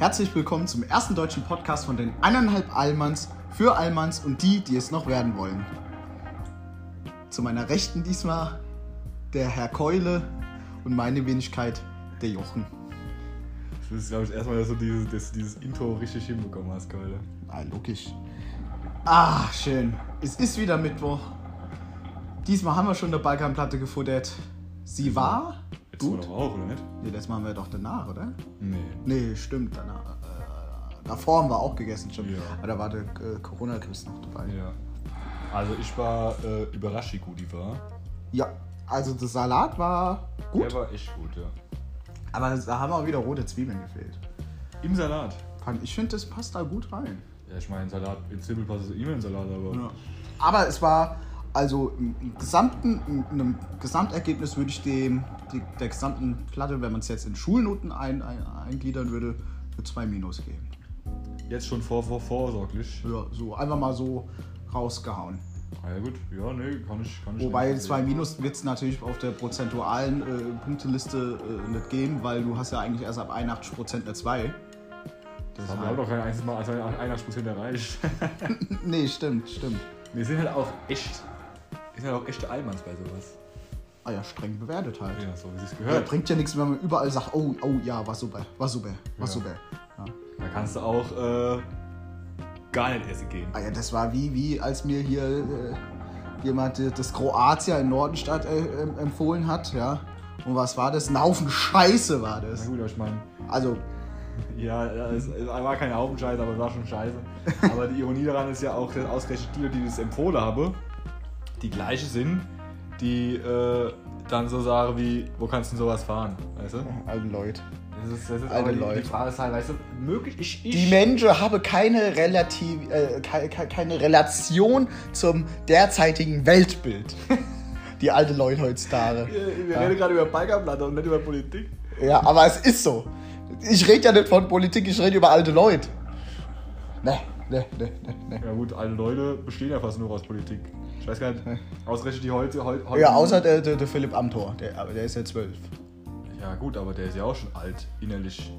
Herzlich willkommen zum ersten deutschen Podcast von den eineinhalb Allmanns für Allmanns und die, die es noch werden wollen. Zu meiner Rechten diesmal der Herr Keule und meine Wenigkeit der Jochen. Das ist, glaube ich, erstmal, dass du dieses, dass du dieses Intro richtig hinbekommen hast, Keule. Ah, logisch. Ah, schön. Es ist wieder Mittwoch. Diesmal haben wir schon eine Balkanplatte gefuttert. Sie war Gut. doch auch, oder nicht? Nee, das machen wir doch danach, oder? Nee. Nee, stimmt. Danach, äh, davor haben wir auch gegessen schon. Ja. Aber da war der äh, Corona-Chris noch dabei. Ja. Also ich war äh, überrascht, wie gut die war. Ja, also der Salat war gut, Der war echt gut, ja. aber da haben auch wieder rote Zwiebeln gefehlt. Im Salat. Ich finde, das passt da gut rein. Ja, ich meine, Salat, in Zibbel passt es immer in Salat, aber. Aber es war, also im, gesamten, in einem Gesamtergebnis würde ich dem, die, der gesamten Platte, wenn man es jetzt in Schulnoten ein, ein, eingliedern würde, für zwei Minus geben. Jetzt schon vor, vor, vorsorglich. Ja, so einfach mal so rausgehauen. Ah, ja gut, ja, nee, kann ich, kann ich Wobei nicht zwei sehen. Minus wird es natürlich auf der prozentualen äh, Punkteliste äh, nicht geben, weil du hast ja eigentlich erst ab 81% eine 2. Das Wir haben doch kein einziges Mal also 81% erreicht. nee, stimmt, stimmt. Wir sind halt auch echt. Sind halt auch echte Allmanns bei sowas. Ah ja, streng bewertet halt. Ja, so wie es Ja, gehört. bringt ja nichts, wenn man überall sagt, oh, oh ja, war super, war super, war Ja. super. Ja. Da kannst du auch äh, gar nicht essen gehen. Ah ja, das war wie, wie als mir hier äh, jemand das Kroatia in Nordenstadt äh, empfohlen hat, ja. Und was war das? Ein Haufen Scheiße war Na das. gut, aber ich meine, Also, ja, ja, es, es war keine Hauptscheiße, aber es war schon scheiße. Aber die Ironie daran ist ja auch, dass ausgerechnet die, die das empfohlen habe, die gleiche sind, die äh, dann so sagen wie, wo kannst du denn sowas fahren? Weißt du? alte Leute. Das ist, das ist Alte aber die, Leute. die Frage ist halt, weißt du, möglich, ich, ich Die Menschen haben keine, relativ, äh, ke- ke- keine Relation zum derzeitigen Weltbild. Die alte Leute heutzutage. Wir wir reden gerade über Balkanplatte und nicht über Politik. Ja, aber es ist so. Ich rede ja nicht von Politik, ich rede über alte Leute. Ne, ne, ne, ne, ne. Ja gut, alle Leute bestehen ja fast nur aus Politik. Ich weiß gar nicht, ausgerechnet die heute... heute, heute Ja, außer der, der, der Philipp Amthor, der, aber der ist ja zwölf. Ja gut, aber der ist ja auch schon alt, innerlich.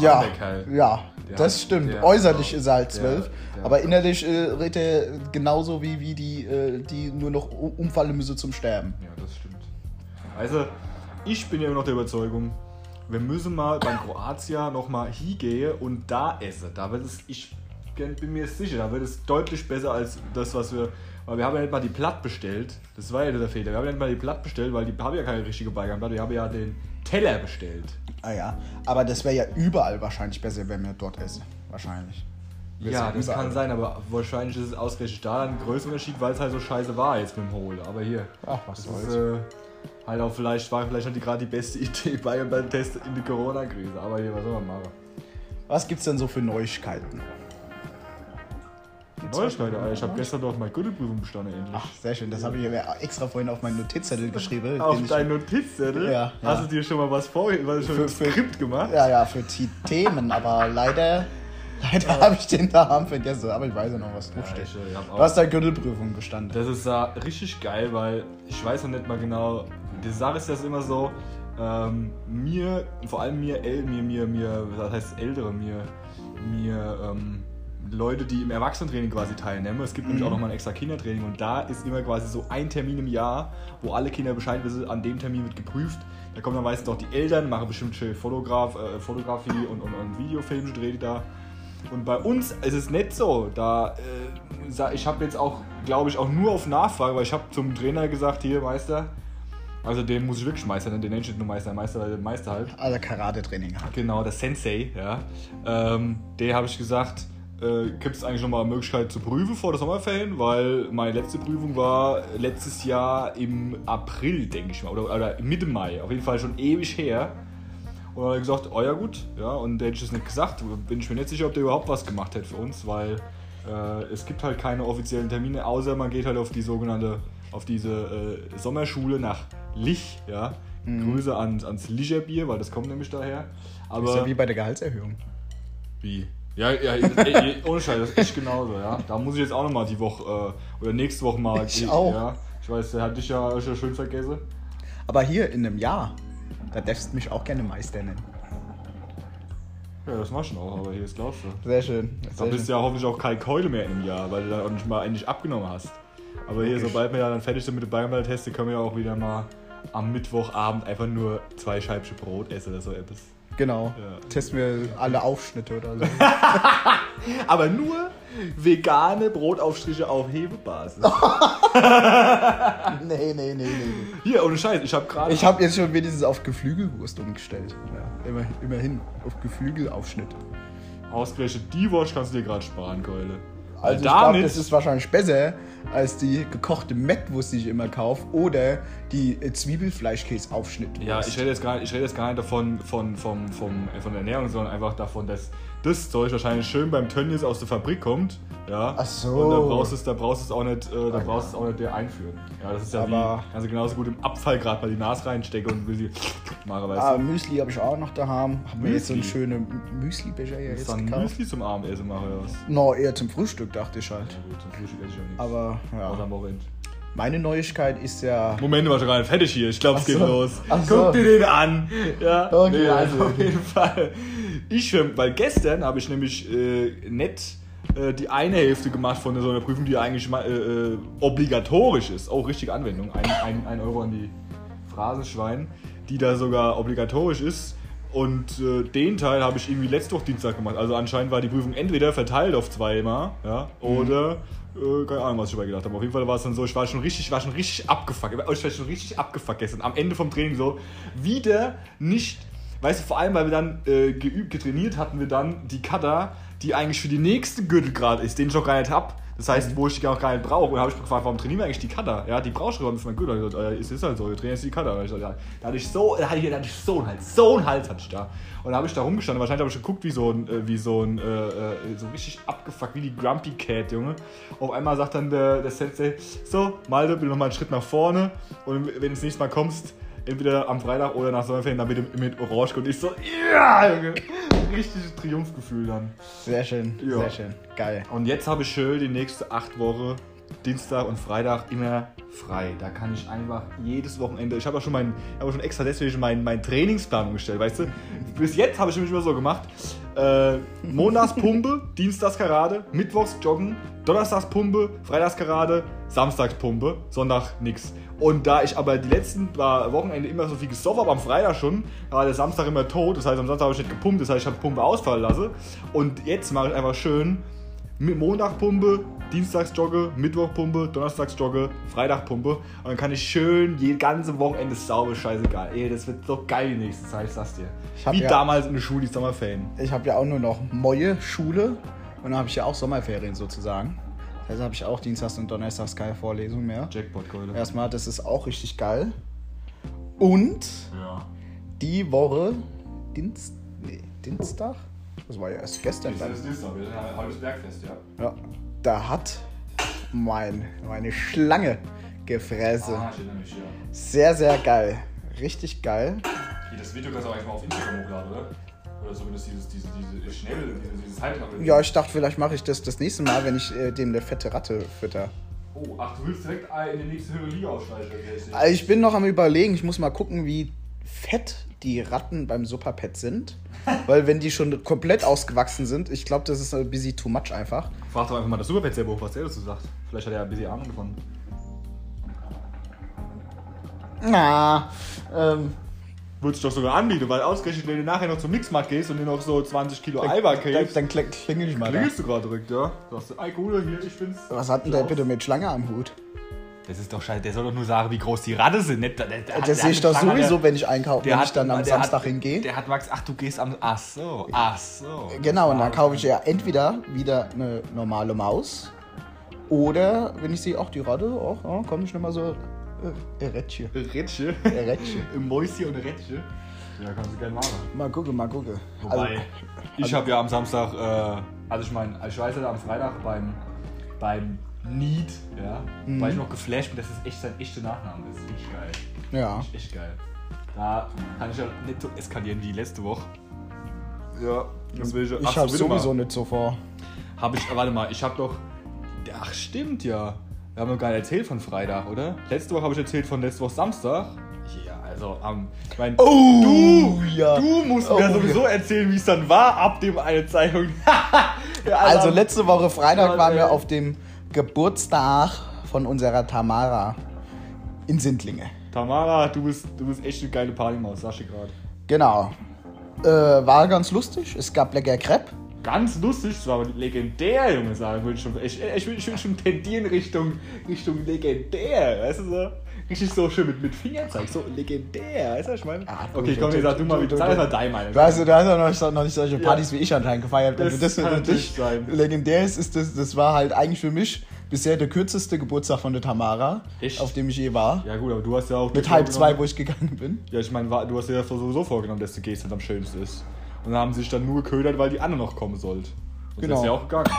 Ja, an, der Kerl. ja, Der das hat- stimmt. Äußerlich ist er halt zwölf, aber innerlich äh, redet er genauso wie, wie die, äh, die nur noch umfallen müssen zum Sterben. Ja, das stimmt. Also, ich bin ja immer noch der Überzeugung, wir müssen mal beim Kroatia nochmal hingehen und da essen. Da wird es, ich bin mir sicher, da wird es deutlich besser als das, was wir. Weil wir haben ja nicht mal die Platt bestellt. Das war ja der Fehler. Wir haben ja nicht mal die Platt bestellt, weil die haben ja keine richtige Balkanplatte. Wir haben ja den Teller bestellt. Ah ja, aber das wäre ja überall wahrscheinlich besser, wenn wir dort essen. Wahrscheinlich. Wird's Ja, das überall. kann sein, aber wahrscheinlich ist es ausgerechnet da ein größerer Unterschied, weil es halt so scheiße war jetzt mit dem Hole. Aber hier. Ach, was Das soll's. ist äh, halt auch vielleicht, war vielleicht noch die, gerade die beste Idee bei beim Test in die Corona-Krise. Aber hier, was soll man machen? Was gibt's denn so für Neuigkeiten? Alter. Ich habe gestern doch meine Gürtelprüfung bestanden endlich. Ach, sehr schön. Das habe ich mir extra vorhin auf meinen Notizzettel geschrieben. Auf deinen Notizzettel? Ja, Hast ja. du dir schon mal was vorher, was schon Für- für- Skript gemacht? Ja, ja, für die Themen, aber leider, leider habe ich den Namen vergessen. Aber ich weiß ja noch, was draufsteht. hab Du hast da Gürtelprüfung bestanden. Das ist ja richtig geil, weil ich weiß noch nicht mal genau. Die Sache ist das immer so, ähm, mir, vor allem mir, äl- mir, mir, mir, was heißt ältere, mir, mir, ähm, Leute, die im Erwachsenentraining quasi teilnehmen. Es gibt nämlich auch nochmal ein extra Kindertraining und da ist immer quasi so ein Termin im Jahr, wo alle Kinder Bescheid wissen, an dem Termin wird geprüft. Da kommen dann meistens auch die Eltern, machen bestimmt schön Fotograf, äh, Fotografie und, und, und Videofilm dreht die da. Und bei uns ist es nicht so. Da, äh, ich habe jetzt auch, glaube ich, auch nur auf Nachfrage, weil ich habe zum Trainer gesagt, hier Meister, also den muss ich wirklich Meister nennen, den nenne ich nicht nur Meister, Meister, Meister halt. Also Karate-Training halt. Genau, der Sensei, ja. Ähm, der habe ich gesagt, äh, gibt es eigentlich nochmal eine Möglichkeit zu prüfen vor der Sommerferien, weil meine letzte Prüfung war letztes Jahr im April, denke ich mal, oder, oder Mitte Mai, auf jeden Fall schon ewig her. Und dann hat er gesagt, oh ja gut, ja, und der hätte ich das nicht gesagt, bin ich mir nicht sicher, ob der überhaupt was gemacht hätte für uns, weil äh, es gibt halt keine offiziellen Termine, außer man geht halt auf die sogenannte, auf diese äh, Sommerschule nach Lich, ja. Grüße ans, ans Licher Bier, weil das kommt nämlich daher. Aber ist ja wie bei der Gehaltserhöhung. wie? Ja, ja, ey, ohne Scheiß, das ist echt genauso, ja. Da muss ich jetzt auch nochmal die Woche äh, oder nächste Woche mal. Ich auch. Ja, ich weiß, der hat dich ja schon schön vergessen. Aber hier in einem Jahr, da darfst du mich auch gerne Meister nennen. Ja, das machst du auch, aber hier ist glaubst du. Sehr schön. Da bist du ja hoffentlich auch kein Keule mehr in einem Jahr, weil du dann auch nicht mal eigentlich abgenommen hast. Aber hier, Okay. sobald wir ja dann fertig sind mit den Bayernball-Testen, können wir ja auch wieder mal am Mittwochabend einfach nur zwei Scheibchen Brot essen oder so etwas. Genau. Ja. Testen wir alle Aufschnitte oder so. Aber nur vegane Brotaufstriche auf Hebebasis. nee, nee, nee, nee. Hier, ohne Scheiß, ich habe gerade. Ich habe jetzt schon wenigstens auf Geflügelwurst umgestellt. Ja, immer, immerhin. Auf Geflügelaufschnitt. Ausgerechnet die Wurst kannst du dir gerade sparen, Keule. Also ich damit, glaube, das ist wahrscheinlich besser als die gekochte Mettwurst, die ich immer kaufe, oder die äh, Zwiebelfleischkäse-Aufschnitt. Ja, ich rede jetzt gar nicht, ich rede jetzt gar nicht davon von, vom, vom, äh, von der Ernährung, sondern einfach davon, dass das Zeug wahrscheinlich schön beim Tönnies aus der Fabrik kommt. Ja. Ach so. Und da brauchst du es, da brauchst es auch nicht, äh, da brauchst du es auch nicht dir einführen. Ja, das ist ja Aber- wie, kannst du genauso gut im Abfall gerade mal die Nase reinstecken und will sie machen, weißt Ah, du. Müsli habe ich auch noch daheim. Hab mir jetzt so einen schönen Müsli-Becher hier jetzt dann gekauft. Müsli zum Abendessen machen oder was? No, eher zum Frühstück, dachte ich halt. Ja gut, zum Frühstück esse ich auch nichts. Aber ja. am Wochenende. Meine Neuigkeit ist ja. Moment, du warst schon gar nicht fertig hier. Ich glaube, es geht so. los. Ach Guck so. dir den an. Ja, Okay, nee, also. also auf jeden Fall. Ich, weil gestern habe ich nämlich äh, nicht äh, die eine Hälfte gemacht von so einer Prüfung, die eigentlich mal, äh, äh, obligatorisch ist. Auch richtige Anwendung. Ein, ein, ein Euro an die Phrasenschwein, die da sogar obligatorisch ist. Und äh, den Teil habe ich irgendwie letzte Woche Dienstag gemacht. Also anscheinend war die Prüfung entweder verteilt auf zweimal, ja, oder äh, keine Ahnung, was ich dabei gedacht habe. Auf jeden Fall war es dann so, ich war schon richtig, war schon richtig abgefuckt. Ich war schon richtig abgefuckt gestern. Am Ende vom Training so wieder nicht. Weißt du, vor allem, weil wir dann äh, geübt, getrainiert hatten wir dann die Cutter, die eigentlich für die nächste Gürtelgrad ist, den ich noch gar nicht hab. Das heißt, wo ich die auch gar nicht brauche. Und da habe ich mich gefragt, warum trainieren wir eigentlich die Cutter? Ja, die brauchst du aber für mein Gürtel. Ich gesagt, es ist halt so, wir trainieren jetzt die Cutter. Und ich gesagt, ja, da hatte ich so, da hatte ich, da hatte ich so einen Hals, so einen Hals hatte ich da. Und da habe ich da rumgestanden. Wahrscheinlich habe ich geguckt, wie so ein, äh, wie so ein, äh, äh, so richtig abgefuckt, wie die Grumpy Cat, Junge. Auf einmal sagt dann der, der Sensei, so, Malte, bitte noch mal einen Schritt nach vorne. Und wenn du das nächste Mal kommst, entweder am Freitag oder nach Sommerferien, dann bitte mit Orange. Und ich so, ja, Junge. Richtiges Triumphgefühl dann. Sehr schön, Ja. sehr schön. Geil. Und jetzt habe ich schön die nächste acht Wochen, Dienstag und Freitag, immer frei. Da kann ich einfach jedes Wochenende. Ich habe auch schon meinen, habe schon extra deswegen meinen, meinen Trainingsplan umgestellt, weißt du? Bis jetzt habe ich nämlich immer so gemacht: äh, Montags Pumpe, Dienstags Karate, Mittwochs Joggen, Donnerstags Pumpe, Freitags Karate, Samstags Pumpe, Sonntag nix. Und da ich aber die letzten paar Wochenende immer so viel gesoffen habe, am Freitag schon, war der Samstag immer tot. Das heißt, am Samstag habe ich nicht gepumpt, das heißt, ich habe Pumpe ausfallen lassen. Und jetzt mache ich einfach schön mit Montag Pumpe, Dienstags Jogge, Mittwoch Pumpe, Donnerstags Jogge, Freitag Pumpe. Und dann kann ich schön die ganze Wochenende sauber, scheißegal. Ey, das wird so geil die nächste Zeit, ich sag's dir. Ich Wie ja- damals in der Schule, die Sommerferien. Ich habe ja auch nur noch Moje Schule und dann habe ich ja auch Sommerferien sozusagen. Das heißt, habe ich auch Dienstags und Donnerstags keine Vorlesung mehr. Jackpot, Keule. Erstmal, das ist auch richtig geil. Und Ja. die Woche Dienst, nee, Dienstag? Das war ja erst gestern dann. Dienstag, heute ist Bergfest, ja. Ja, da hat mein, meine Schlange gefräse. Ah, mich, ja. Sehr, sehr geil. Richtig geil. Das Video kannst du auch eigentlich mal auf Instagram hochladen, oder? Oder zumindest dieses, diese, diese schnelle, diese, dieses Halblang. Ja, ich dachte, vielleicht mache ich das das nächste Mal, wenn ich äh, dem eine fette Ratte fütter. Oh, ach, du willst direkt in die nächste höhere Liga aufsteigen, okay, ich sehe. Also ich bin noch am überlegen, ich muss mal gucken, wie fett die Ratten beim Superpet sind. Weil wenn die schon komplett ausgewachsen sind, ich glaube, das ist ein bisschen too much einfach. Frag doch einfach mal das Superpet selber, was der dazu sagt. Vielleicht hat er ja ein bisschen Ahnung davon. Na, ähm, Würde sich doch sogar anbieten, weil ausgerechnet, wenn du nachher noch zum Mixmarkt gehst und dir noch so 20 Kilo Eiweiß dann, kriegst, dann kling- klingel ich mal da. klingelst du gerade direkt, ja? Sagst du, ey, cool, hier, ich bin's. Was hat denn der bitte mit Schlange am Hut? Das ist doch scheiße, der soll doch nur sagen, wie groß die Ratte sind. Nicht, der, der, der, Das sehe ich doch sowieso, wenn ich einkaufe, wenn hat, ich dann am Samstag hat, hingehe. Der hat Max, ach, du gehst am. Ach so, ach so. Genau, und dann kaufe ich ja entweder wieder eine normale Maus oder wenn ich sehe, ach die Ratte, ach, ja, komm ich nochmal so äh, Rätche. Rätsche. Rätche. Ein Mäuschen und ein Rätsche. Ja, kannst du gerne machen. Mal gucken, mal gucken. Wobei, Also, ich habe ja am Samstag, äh, also ich meine, ich weiß ja am Freitag beim, beim Need, ja, Mhm. war ich noch geflasht bin, dass es echt sein echter Nachname ist. Echt geil. ja. Echt, echt geil. Da kann ich ja nicht so eskalieren wie letzte Woche. Ja, das will ich. Ich habe sowieso nicht so vor. Habe ich, warte mal, ich habe doch. Ach, stimmt ja. Wir haben noch gar nicht erzählt von Freitag, oder? Letzte Woche habe ich erzählt von letzte Woche Samstag. Ja, also am. ich mein, Oh, du, ja. du musst Oh, mir sowieso erzählen, wie es dann war ab dem eine Zeichnung. ja, Also letzte Woche Freitag waren wir auf dem Geburtstag von unserer Tamara in Sindlinge. Tamara, du bist, du bist echt eine geile Partymaus, sag ich gerade. Genau. Äh, war ganz lustig. Es gab lecker Crepe. Ganz lustig, das war aber legendär, Junge, sagen würde ich schon. Ich, ich, ich will schon tendieren Richtung, Richtung legendär, weißt du so? Richtig so schön mit, mit Fingerzeig, so legendär, weißt du, was ich meine? Ah, du, okay, du, komm, du, jetzt sag du mal, du, wie du, sag du. mal dein Meinung. Weißt du, du hast ja noch, noch nicht solche Partys Ja. wie ich anscheinend gefeiert. Das du das für kann dich natürlich sein. legendär ist, ist das, das war halt eigentlich für mich bisher der kürzeste Geburtstag von der Tamara, Echt? auf dem ich je war. Ja gut, aber du hast ja auch... Mit halb zwei, wo ich gegangen bin. Ja, ich meine, du hast dir ja sowieso vorgenommen, dass die Geste am schönsten ist. Und dann haben sie sich dann nur geködert, weil die andere noch kommen sollte. Und Genau. das ist ja auch gegangen.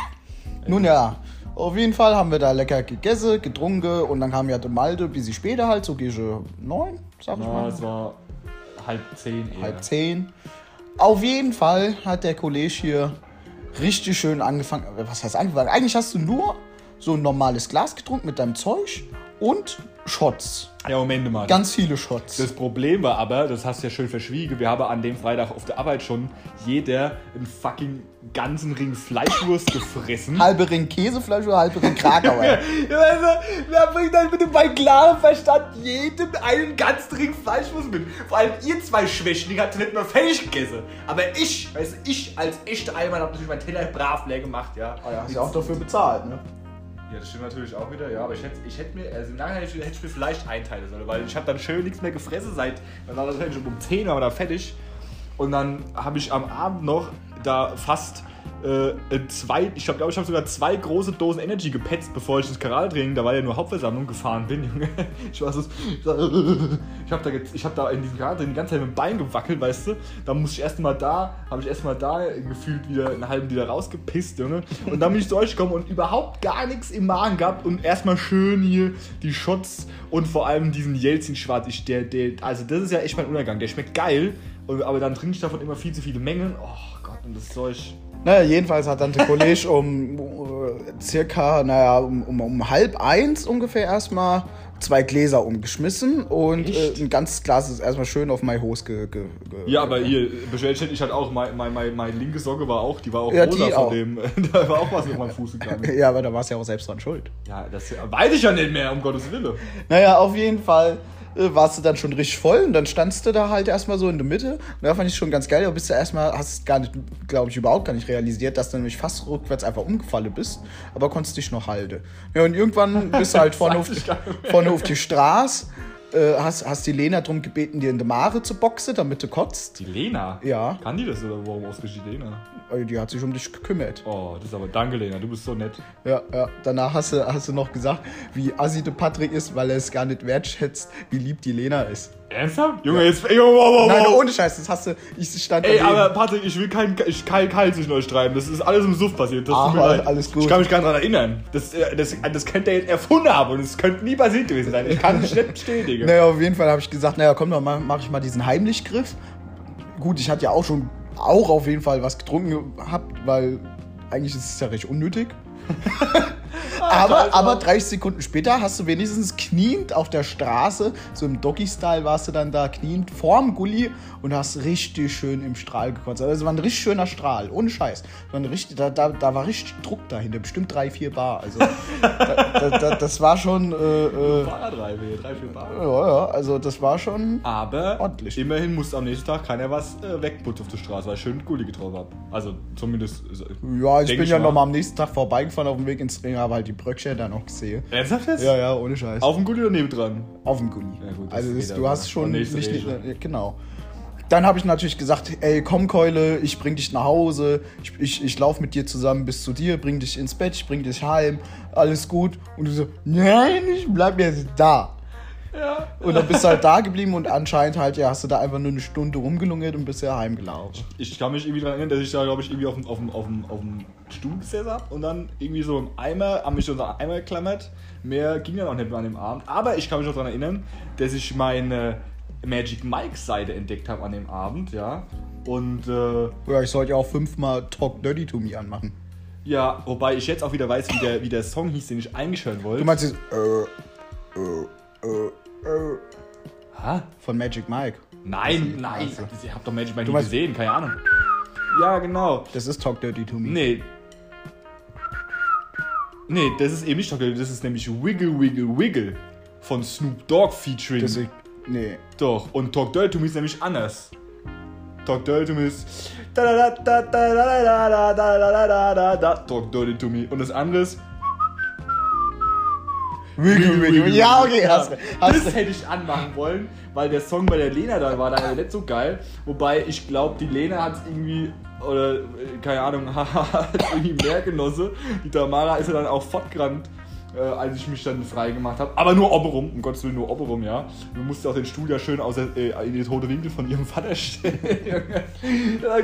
Nun ja, auf jeden Fall haben wir da lecker gegessen, getrunken und dann kam ja der Malte, bis sie später halt, so gegen neun, sag ich Ja, mal. es war halb zehn eher. halb zehn. Auf jeden Fall hat der Kollege hier richtig schön angefangen. Was heißt angefangen? Eigentlich hast du nur so ein normales Glas getrunken mit deinem Zeug und Shots. Ja, Moment mal. Ganz viele Shots. Das Problem war aber, das hast du ja schön verschwiegen, wir haben an dem Freitag auf der Arbeit schon jeder einen fucking ganzen Ring Fleischwurst gefressen. halbe Ring Käsefleisch oder halbe Ring Krakauer. Ja, also, wer bringt dann bitte bei klarem Verstand jedem einen ganzen Ring Fleischwurst mit? Vor allem ihr zwei Schwächlinge habt nicht mehr fertig gegessen. Aber ich, weißt du, ich als echter Allmann hab natürlich meinen Teller brav leer gemacht, ja. Ah ja, hast ja auch dafür bezahlt, ne? Ja, das stimmt natürlich auch wieder, ja, aber ich hätte, ich hätte mir, also im Nachhinein hätte ich, hätte ich mir vielleicht einteilen sollen, weil ich habe dann schön nichts mehr gefressen seit, dann war das schon um 10 Uhr da fertig. Und dann habe ich am Abend noch da fast äh, zwei, ich glaube, glaub, ich habe sogar zwei große Dosen Energy gepetzt, bevor ich ins Kanaltraining, da war ja nur Hauptversammlung gefahren bin, Junge. Ich war so, ich habe da, ich hab da in diesem Kanaltraining die ganze Zeit mit dem Bein gewackelt, weißt du. Da musste ich erstmal da, habe ich erstmal da gefühlt wieder einen halben Liter rausgepisst, Junge. Und dann bin ich zu euch gekommen und überhaupt gar nichts im Magen gehabt und erstmal schön hier die Shots und vor allem diesen Jelzin Schwarz. Ich, der, der, also das ist ja echt mein Untergang. Der schmeckt geil, aber dann trinke ich davon immer viel zu viele Mengen. Oh Gott, und das Zeug. Naja, jedenfalls hat dann der Kollege um äh, circa, naja, um, um, um halb eins ungefähr erstmal zwei Gläser umgeschmissen und äh, ein ganzes Glas ist erstmal schön auf meine Hose ge, ge, ge Ja, aber ihr, beschwert ich hatte auch, mein, mein, mein, meine linke Socke war auch, die war auch Ja, rosa die von auch. dem, da war auch was auf meinem Fuß gegangen. Ja, aber da warst du ja auch selbst dran schuld. Ja, das weiß ich ja nicht mehr, um Gottes Willen. Naja, auf jeden Fall warst du dann schon richtig voll und dann standst du da halt erstmal so in der Mitte. Und da fand ich schon ganz geil, aber bist du erstmal, hast gar nicht, glaube ich, überhaupt gar nicht realisiert, dass du nämlich fast rückwärts einfach umgefallen bist, aber konntest dich noch halten. Ja, und irgendwann bist du halt vorne, auf, vorne auf die Straße, äh, hast, hast die Lena darum gebeten, dir in die Mare zu boxen, damit du kotzt. Die Lena? Ja. Kann die das oder warum ausgerechnet die Lena? Äh, Die hat sich um dich gekümmert. Oh, das ist aber danke, Lena, du bist so nett. Ja, ja. Danach hast du, hast du noch gesagt, wie assi der Patrick ist, weil er es gar nicht wertschätzt, wie lieb die Lena ist. Ernsthaft? Junge, jetzt. Ey, wow, wow, wow. Nein, ohne Scheiß, das hast du. Ich stand Ey, aber Patrick, ich will kein, ich, kein Keil zwischen euch treiben. Das ist alles im Suff passiert. Das Ach, leid. alles gut. Ich kann mich gar nicht daran erinnern. Das, äh, das, das könnte er jetzt erfunden haben und es könnte nie passiert gewesen sein. Ich kann es nicht bestätigen. Naja, auf jeden Fall habe ich gesagt, naja, komm, dann mach, mach ich mal diesen Heimlichgriff. Gut, ich hatte ja auch schon, auch auf jeden Fall was getrunken gehabt, weil eigentlich ist es ja recht unnötig. aber, aber 30 Sekunden später hast du wenigstens kniend auf der Straße, so im Doggy-Style warst du dann da kniend vorm Gully und hast richtig schön im Strahl gekotzt. Also es war ein richtig schöner Strahl, ohne Scheiß. War richtig, da, da, da war richtig Druck dahinter, bestimmt drei, vier Bar. Also da, da, da, das war schon, äh, äh, hier, drei, vier Bar. ja, ja, also das war schon Aber Ordentlich. immerhin musste am nächsten Tag keiner was äh, wegputzen auf der Straße, weil ich schön Gulli getroffen habe. Also zumindest. äh, Ja, ich bin ja mal. noch mal am nächsten Tag vorbeigefahren auf dem Weg ins Training, habe halt die Bröckchen da noch gesehen. Ernsthaft jetzt? Ja, ja, ohne Scheiß. Auf dem Gulli oder nebendran? Auf dem Gully. Ja, gut, also geht du aber. hast schon nicht, nicht, genau. Dann habe ich natürlich gesagt, ey, komm Keule, ich bring dich nach Hause, ich, ich, ich laufe mit dir zusammen bis zu dir, bring dich ins Bett, ich bring dich heim, alles gut. Und du so, nein, ich bleib jetzt da. Ja. Und dann bist du halt da geblieben und anscheinend halt, ja, hast du da einfach nur eine Stunde rumgelungert und bist ja heimgelaufen. Ich kann mich irgendwie daran erinnern, dass ich da, glaube ich, irgendwie auf dem, auf dem, auf dem, auf dem Stuhl gesessen habe und dann irgendwie so im Eimer, an mich unter Eimer geklammert. Mehr ging dann auch nicht mehr an dem Abend. Aber ich kann mich noch daran erinnern, dass ich meine Magic Mike Seite entdeckt habe an dem Abend, ja. Und äh, Ja, ich sollte ja auch fünfmal Talk Dirty to Me anmachen. ja, wobei ich jetzt auch wieder weiß, wie der, wie der Song hieß, den ich hören wollte. Du meinst jetzt, äh, äh, äh, Ha? Von Magic Mike. Nein, nein. Also. Ich hab doch Magic Mike nicht gesehen, keine Ahnung. Ja, genau. Das ist Talk Dirty to Me. Nee. Nee, das ist eben nicht Talk Dirty, das ist nämlich Wiggle Wiggle Wiggle von Snoop Dogg featuring. Das ist, nee. Doch, und Talk Dirty to Me ist nämlich anders. Talk Dirty to Me ist. Talk Dirty to Me. Und das andere ist. Wiggle, wiggle. Ja, okay, hast, hast Das hätte ich anmachen wollen, weil der Song bei der Lena da war da nicht so geil. Wobei ich glaube, die Lena hat es irgendwie, oder äh, keine Ahnung, hat irgendwie mehr genossen. Die Tamara ist ja dann auch fortgerannt, äh, als ich mich dann frei gemacht habe. Aber nur oberum, um Gottes Willen nur oberum, ja. Du musst auch den Stuhl ja schön aus äh, in die tote Winkel von ihrem Vater stellen. Junge.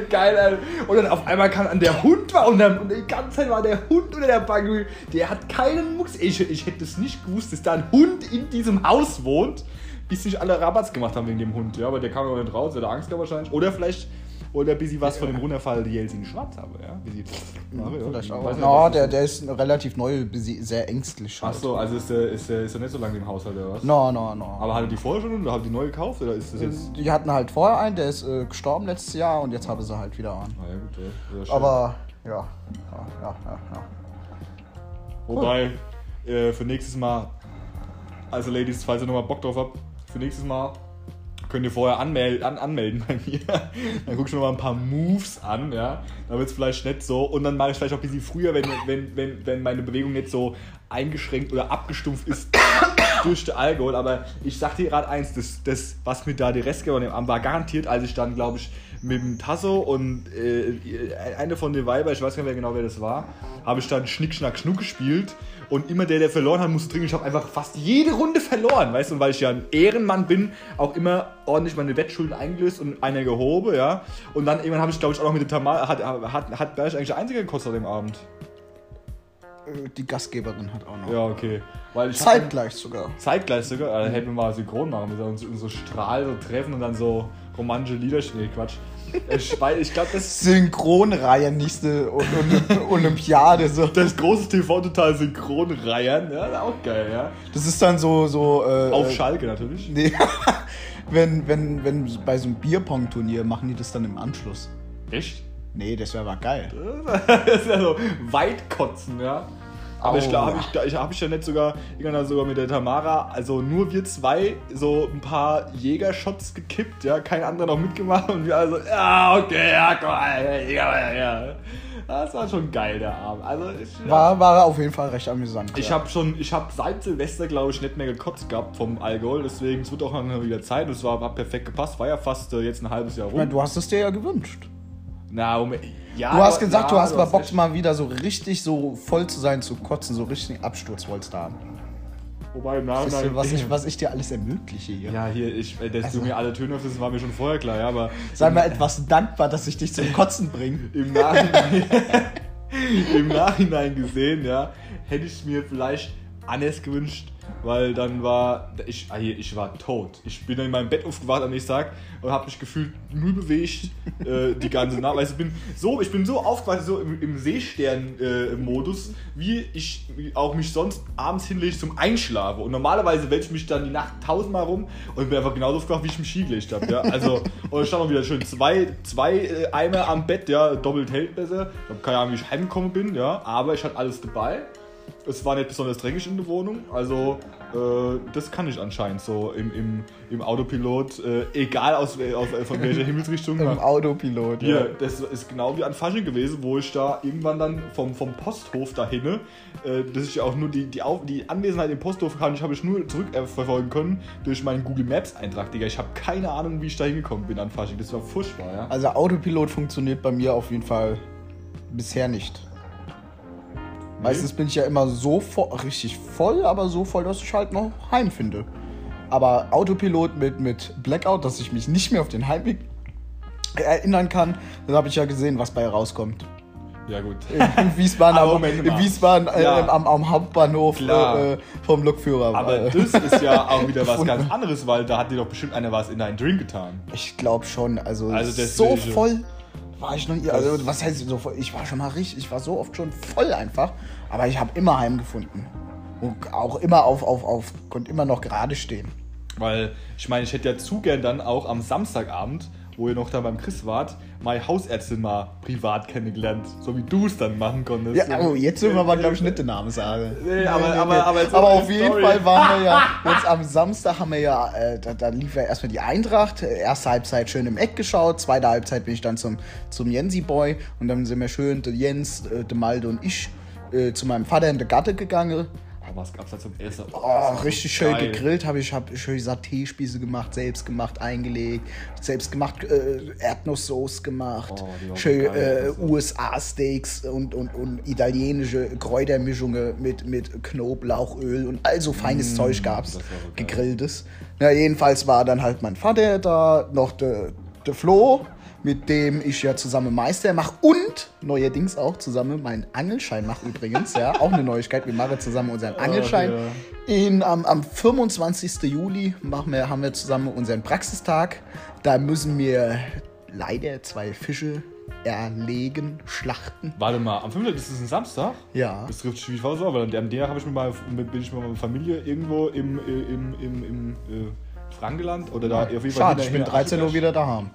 geil, Alter. Und dann auf einmal kam an der Hund war und, und die ganze Zeit war der Hund unter der Bank. Der hat keinen Mucks. Ich, ich hätte es nicht gewusst, dass da ein Hund in diesem Haus wohnt, bis sich alle Rabatz gemacht haben wegen dem Hund. Ja, aber der kam aber nicht raus, der hat Angst gehabt wahrscheinlich. Oder vielleicht oder bis sie was von dem runterfallen, die Jelsin schwarz habe, ja. Bis sie, Vielleicht auch. Nicht, No, der, der ist relativ neu, sehr ängstlich. Ach so, also ist der, ist, der, ist der nicht so lange im Haushalt oder was? No, no, no. Aber hatte die vorher schon oder hat die neu gekauft oder ist das jetzt. die hatten halt vorher einen, der ist äh, gestorben letztes Jahr und jetzt haben sie halt wieder einen. Ah, ja, gut, ja. Ja. Aber ja, ja, ja, ja. ja. Wobei, äh, für nächstes Mal, also Ladies, falls ihr nochmal Bock drauf habt, für nächstes Mal könnt ihr vorher anmel an, anmelden bei mir. Dann guck ich mir mal ein paar Moves an, ja. Dann wird es vielleicht nicht so. Und dann mache ich vielleicht auch ein bisschen früher, wenn, wenn, wenn, wenn meine Bewegung nicht so eingeschränkt oder abgestumpft ist durch den Alkohol. Aber ich sag dir gerade eins, das, das, was mir da die Restgeber an dem Abend war, garantiert, als ich dann, glaube ich, mit dem Tasso und äh, eine von den Weiber, ich weiß gar nicht mehr genau, wer das war, habe ich dann Schnick, Schnack, Schnuck gespielt. Und immer der, der verloren hat, musste trinken. Ich habe einfach fast jede Runde verloren, weißt du? Und weil ich ja ein Ehrenmann bin, auch immer ordentlich meine Wettschulden eingelöst und einer gehoben, ja. Und dann irgendwann habe ich, glaube ich, auch noch mit dem Tamal, hat, hat, hat Berg eigentlich der Einzige gekostet an dem Abend. Äh, Die Gastgeberin hat auch noch. Ja, okay. Weil ich hab- Zeitgleich sogar. Zeitgleich sogar, also hätten wir mal synchron machen müssen, uns in so Strahl so treffen und dann so romantische Lieder. Nee, Quatsch. Ich, weil ich glaube, das Synchronreihe, nächste Olymp Olympiade. So. das große TV total synchron reiern, ja, auch geil, ja. Das ist dann so. so äh, Auf äh, Schalke natürlich. Nee. wenn, wenn, wenn bei so einem Bierpong-Turnier machen die das dann im Anschluss. Echt? Nee, das wäre aber geil. Das ist ja so weit kotzen, ja. Aber ich glaube, habe ich, da- ich, hab ich ja nicht sogar, irgendwann sogar mit der Tamara, also nur wir zwei, so ein paar Jägershots gekippt, ja, kein anderer noch mitgemacht und wir also, ja, okay, ja, komm, ja, ja, ja. Das war schon geil, der Abend. Also, ich, War, war auf jeden Fall recht amüsant. Ich ja. habe schon, ich habe seit Silvester, glaube ich, nicht mehr gekotzt gehabt vom Alkohol, deswegen es wird auch mal wieder Zeit und es war hat perfekt gepasst, war ja fast äh, jetzt ein halbes Jahr Ich meine, rum. du hast es dir ja gewünscht. Na, um, ja, Du hast gesagt, ja, du hast mal Bock mal wieder so richtig so voll zu sein, zu kotzen, so richtig Absturz wolltest du haben. Wobei im Nachhinein, was, ich, was ich dir alles ermögliche hier. Ja, hier, ich, äh, dass Also- du mir alle Töne öffnest, war mir schon vorher klar, ja, aber Sei mal etwas dankbar, dass ich dich zum Kotzen bringe. im Nachhinein, im Nachhinein gesehen, ja, hätte ich mir vielleicht anders gewünscht, weil dann war, ich, ah, ich war tot. Ich bin dann in meinem Bett aufgewacht am nächsten Tag und habe mich gefühlt null bewegt äh, die ganze Nacht. Weißt, ich bin so, ich bin so aufgewacht, so im, im Seestern-Modus, wie ich auch mich sonst abends hinlege zum Einschlafen. Und normalerweise wälze ich mich dann die Nacht tausendmal rum und bin einfach genauso aufgewacht, wie ich mich hingelegt habe. Ja? Also, und ich stand auch wieder schön zwei, zwei äh, Eimer am Bett, ja, doppelt hält besser. Ich habe keine Ahnung, wie ich heimgekommen bin, ja, aber ich hatte alles dabei. Es war nicht besonders dreckig in der Wohnung, also äh, das kann ich anscheinend so im, im, im Autopilot, äh, egal aus, äh, aus, äh, von welcher Himmelsrichtung. Im Autopilot. Hier, das ist genau wie an Fasching gewesen, wo ich da irgendwann dann vom, vom Posthof dahin, äh, dass ich auch nur die, die, Auf die Anwesenheit im Posthof kann, ich habe ich nur zurückverfolgen können durch meinen Google Maps Eintrag, Digga. Ich habe keine Ahnung, wie ich da hingekommen bin an Fasching. Das war furchtbar, ja. Also Autopilot funktioniert bei mir auf jeden Fall bisher nicht. Meistens bin ich ja immer so vo richtig voll, aber so voll, dass ich halt noch heim finde. Aber Autopilot mit, mit Blackout, dass ich mich nicht mehr auf den Heimweg erinnern kann, dann habe ich ja gesehen, was bei rauskommt. Ja, gut. In Wiesbaden, Aber am, Moment in. Wiesbaden äh, Ja. am, am Hauptbahnhof äh, äh, vom Lokführer. Aber äh, das ist ja auch wieder was ganz anderes, weil da hat dir doch bestimmt einer was in deinen Drink getan. Ich glaube schon. Also, Also so voll war ich noch nie. Also was heißt so voll? Ich war schon mal richtig. Ich war so oft schon voll einfach. Aber ich habe immer heimgefunden. Und auch immer auf, auf, auf, konnte immer noch gerade stehen. Weil ich meine, ich hätte ja zu gern dann auch am Samstagabend, wo ihr noch da beim Chris wart, meine Hausärztin mal privat kennengelernt, so wie du es dann machen konntest. Ja, oh, jetzt dürfen wir aber, glaube ich, nicht den Namen sagen. Nee, aber- aber- aber jetzt aber auch auf jeden Story. Fall waren wir ja, jetzt am Samstag haben wir ja, äh, da, da lief ja erstmal die Eintracht, erste Halbzeit schön im Eck geschaut, zweite Halbzeit bin ich dann zum, zum Jensi-Boy und dann sind wir schön, der Jens, äh, der Malde und ich, äh, zu meinem Vater in der Gatte gegangen. Was gab's da zum Essen? Oh, richtig schön Geil. gegrillt habe ich, habe schön Saté-Spieße gemacht, selbst gemacht, eingelegt, selbst gemacht, äh, Erdnusssoße gemacht, Oh, schön äh, USA-Steaks und, und, und italienische Kräutermischungen mit, mit Knoblauchöl und all so feines Zeug gab's, Mm, war so geil. gegrilltes. Ja, jedenfalls war dann halt mein Vater da, noch der de Flo, mit dem ich ja zusammen Meister mache und neuerdings auch zusammen meinen Angelschein mache übrigens, ja, auch eine Neuigkeit, wir machen zusammen unseren Angelschein. ja. In, am, am 25. Juli machen wir, haben wir zusammen unseren Praxistag. Da müssen wir leider zwei Fische erlegen, schlachten. Warte mal, am 5. ist es ein Samstag? Ja. Das trifft schwierig aus, aber am Tag habe ich mit meiner, bin ich mit meiner Familie irgendwo im, äh, im, im, im äh, Frankenland oder da auf jeden Fall Schade, ich bin hinten in 13 Uhr wieder daheim.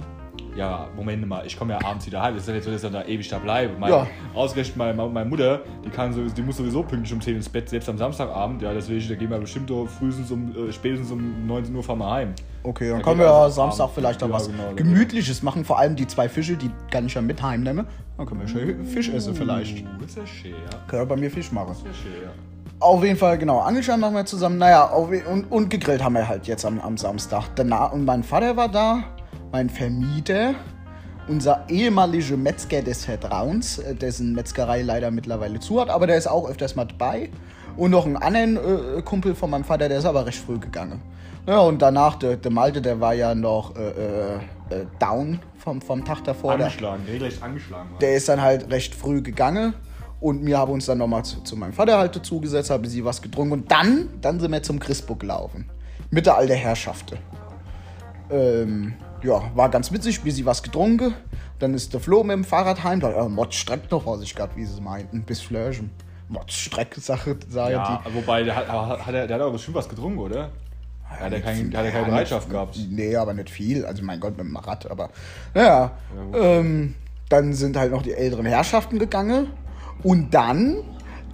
Ja, Moment mal, ich komme ja abends wieder heim. Das ist ja nicht so, dass ich da ewig da bleibe. Mein, Ja. Ausgerechnet meine, meine Mutter, die, kann so, die muss sowieso pünktlich um 10 ins Bett, selbst am Samstagabend. Ja, deswegen, da gehen wir bestimmt so frühestens um, äh, spätestens um 19 Uhr fahren wir heim. Okay, dann Ja, können geht wir ja also Samstag Abend. vielleicht noch Ja, was genau, genau. Gemütliches machen. Vor allem die zwei Fische, die kann ich ja mit heimnehmen. Dann können wir schön Fisch essen vielleicht. Das ist ja schön, ja. Können wir bei mir Fisch machen. Das ist ja schön, ja. Auf jeden Fall, genau. Angelschein machen wir zusammen. Naja, und, und gegrillt haben wir halt jetzt am, am Samstag. Danach, und mein Vater war da, mein Vermieter, unser ehemaliger Metzger des Vertrauens, äh, dessen Metzgerei leider mittlerweile zu hat, aber der ist auch öfters mal dabei. Und noch einen anderen äh, Kumpel von meinem Vater, der ist aber recht früh gegangen. Ja, und danach, der, der Malte, der war ja noch äh, äh, äh, down vom, vom Tag davor. Der, Angeschlagen, regelrecht angeschlagen. War. der ist dann halt recht früh gegangen und wir haben uns dann nochmal zu, zu meinem Vater halt dazugesetzt, haben sie was getrunken und dann, dann sind wir zum Christburg gelaufen. Mit der alten Herrschaften. Ähm, ja, war ganz witzig, bis sie was getrunken. Dann ist der Flo mit dem Fahrrad heim. Da, ja, Mod streckt noch vor sich gehabt, wie sie es meinten. Bis Flirschen. Mod streckt, Sache, sage ja, die. wobei, der hat, hat, er, der hat aber bestimmt was getrunken, oder? Hat er, kein, hat er keine Ja, Bereitschaft nicht- gehabt? Nee, aber nicht viel. Also mein Gott, mit dem Rad, aber naja. gut. ähm, dann sind halt noch die älteren Herrschaften gegangen. Und dann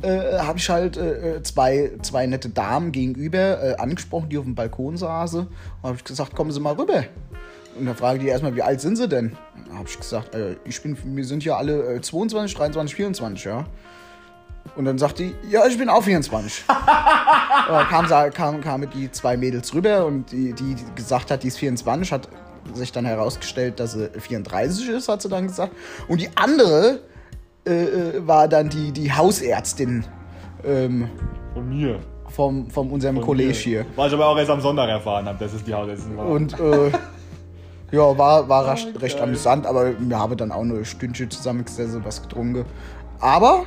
äh, habe ich halt äh, zwei, zwei nette Damen gegenüber äh, angesprochen, die auf dem Balkon saßen. Und habe ich gesagt, kommen Sie mal rüber. Und dann frage ich die erstmal, wie alt sind Sie denn? Dann habe ich gesagt, äh, ich bin, wir sind ja alle äh, 22, 23, 24, ja. Und dann sagt die, ja, ich bin auch 24. Aber kam, kam, kamen die zwei Mädels rüber und die, die gesagt hat, die ist 24, hat sich dann herausgestellt, dass sie 34 ist, hat sie dann gesagt. Und die andere äh, äh, war dann die, die Hausärztin ähm, Von mir. vom, vom unserem Kollege hier. Was ich aber auch erst am Sonntag erfahren habe, dass es die Hausärztin war. Und äh, ja, war, war recht, recht geil. amüsant, aber wir haben dann auch nur Stündchen zusammengesessen, was getrunken. Aber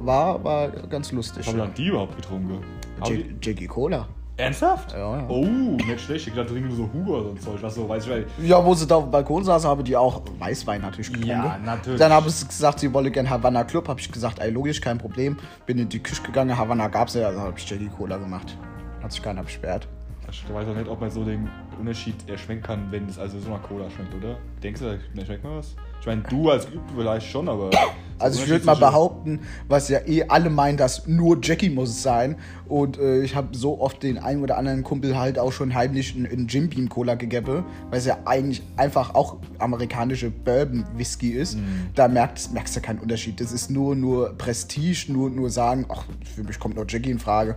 war, war ganz lustig. haben dann die überhaupt getrunken? J- Jackie Cola. Ernsthaft? Ja, ja. Oh, nicht schlecht. Ich dachte, trinken nur so Hugo oder so ein Zeug. Was so, weiß ich weil Ja, wo sie da auf dem Balkon saßen, habe die auch Weißwein natürlich getrunken. Ja, natürlich. Dann habe ich gesagt, sie wolle gerne Havana Club. Habe ich gesagt, ey, logisch, kein Problem. Bin in die Küche gegangen, Havana gab es ja, also habe ich Jackie Cola gemacht. Hat sich keiner beschwert. Ich weiß auch nicht, ob man so den Unterschied erschmecken kann, wenn es also so nach Cola schmeckt, oder? Denkst du, da schmeckt man was? Ich meine, du als Geübte vielleicht schon, aber. Also ich würde mal behaupten, was ja eh alle meinen, dass nur Jackie muss es sein. Und äh, ich habe so oft den einen oder anderen Kumpel halt auch schon heimlich in, in Jim Beam Cola gegeben, weil es ja eigentlich einfach auch amerikanische Bourbon Whisky ist. Mhm. Da merkst, merkst du keinen Unterschied. Das ist nur nur Prestige, nur nur sagen, ach, für mich kommt nur Jackie in Frage.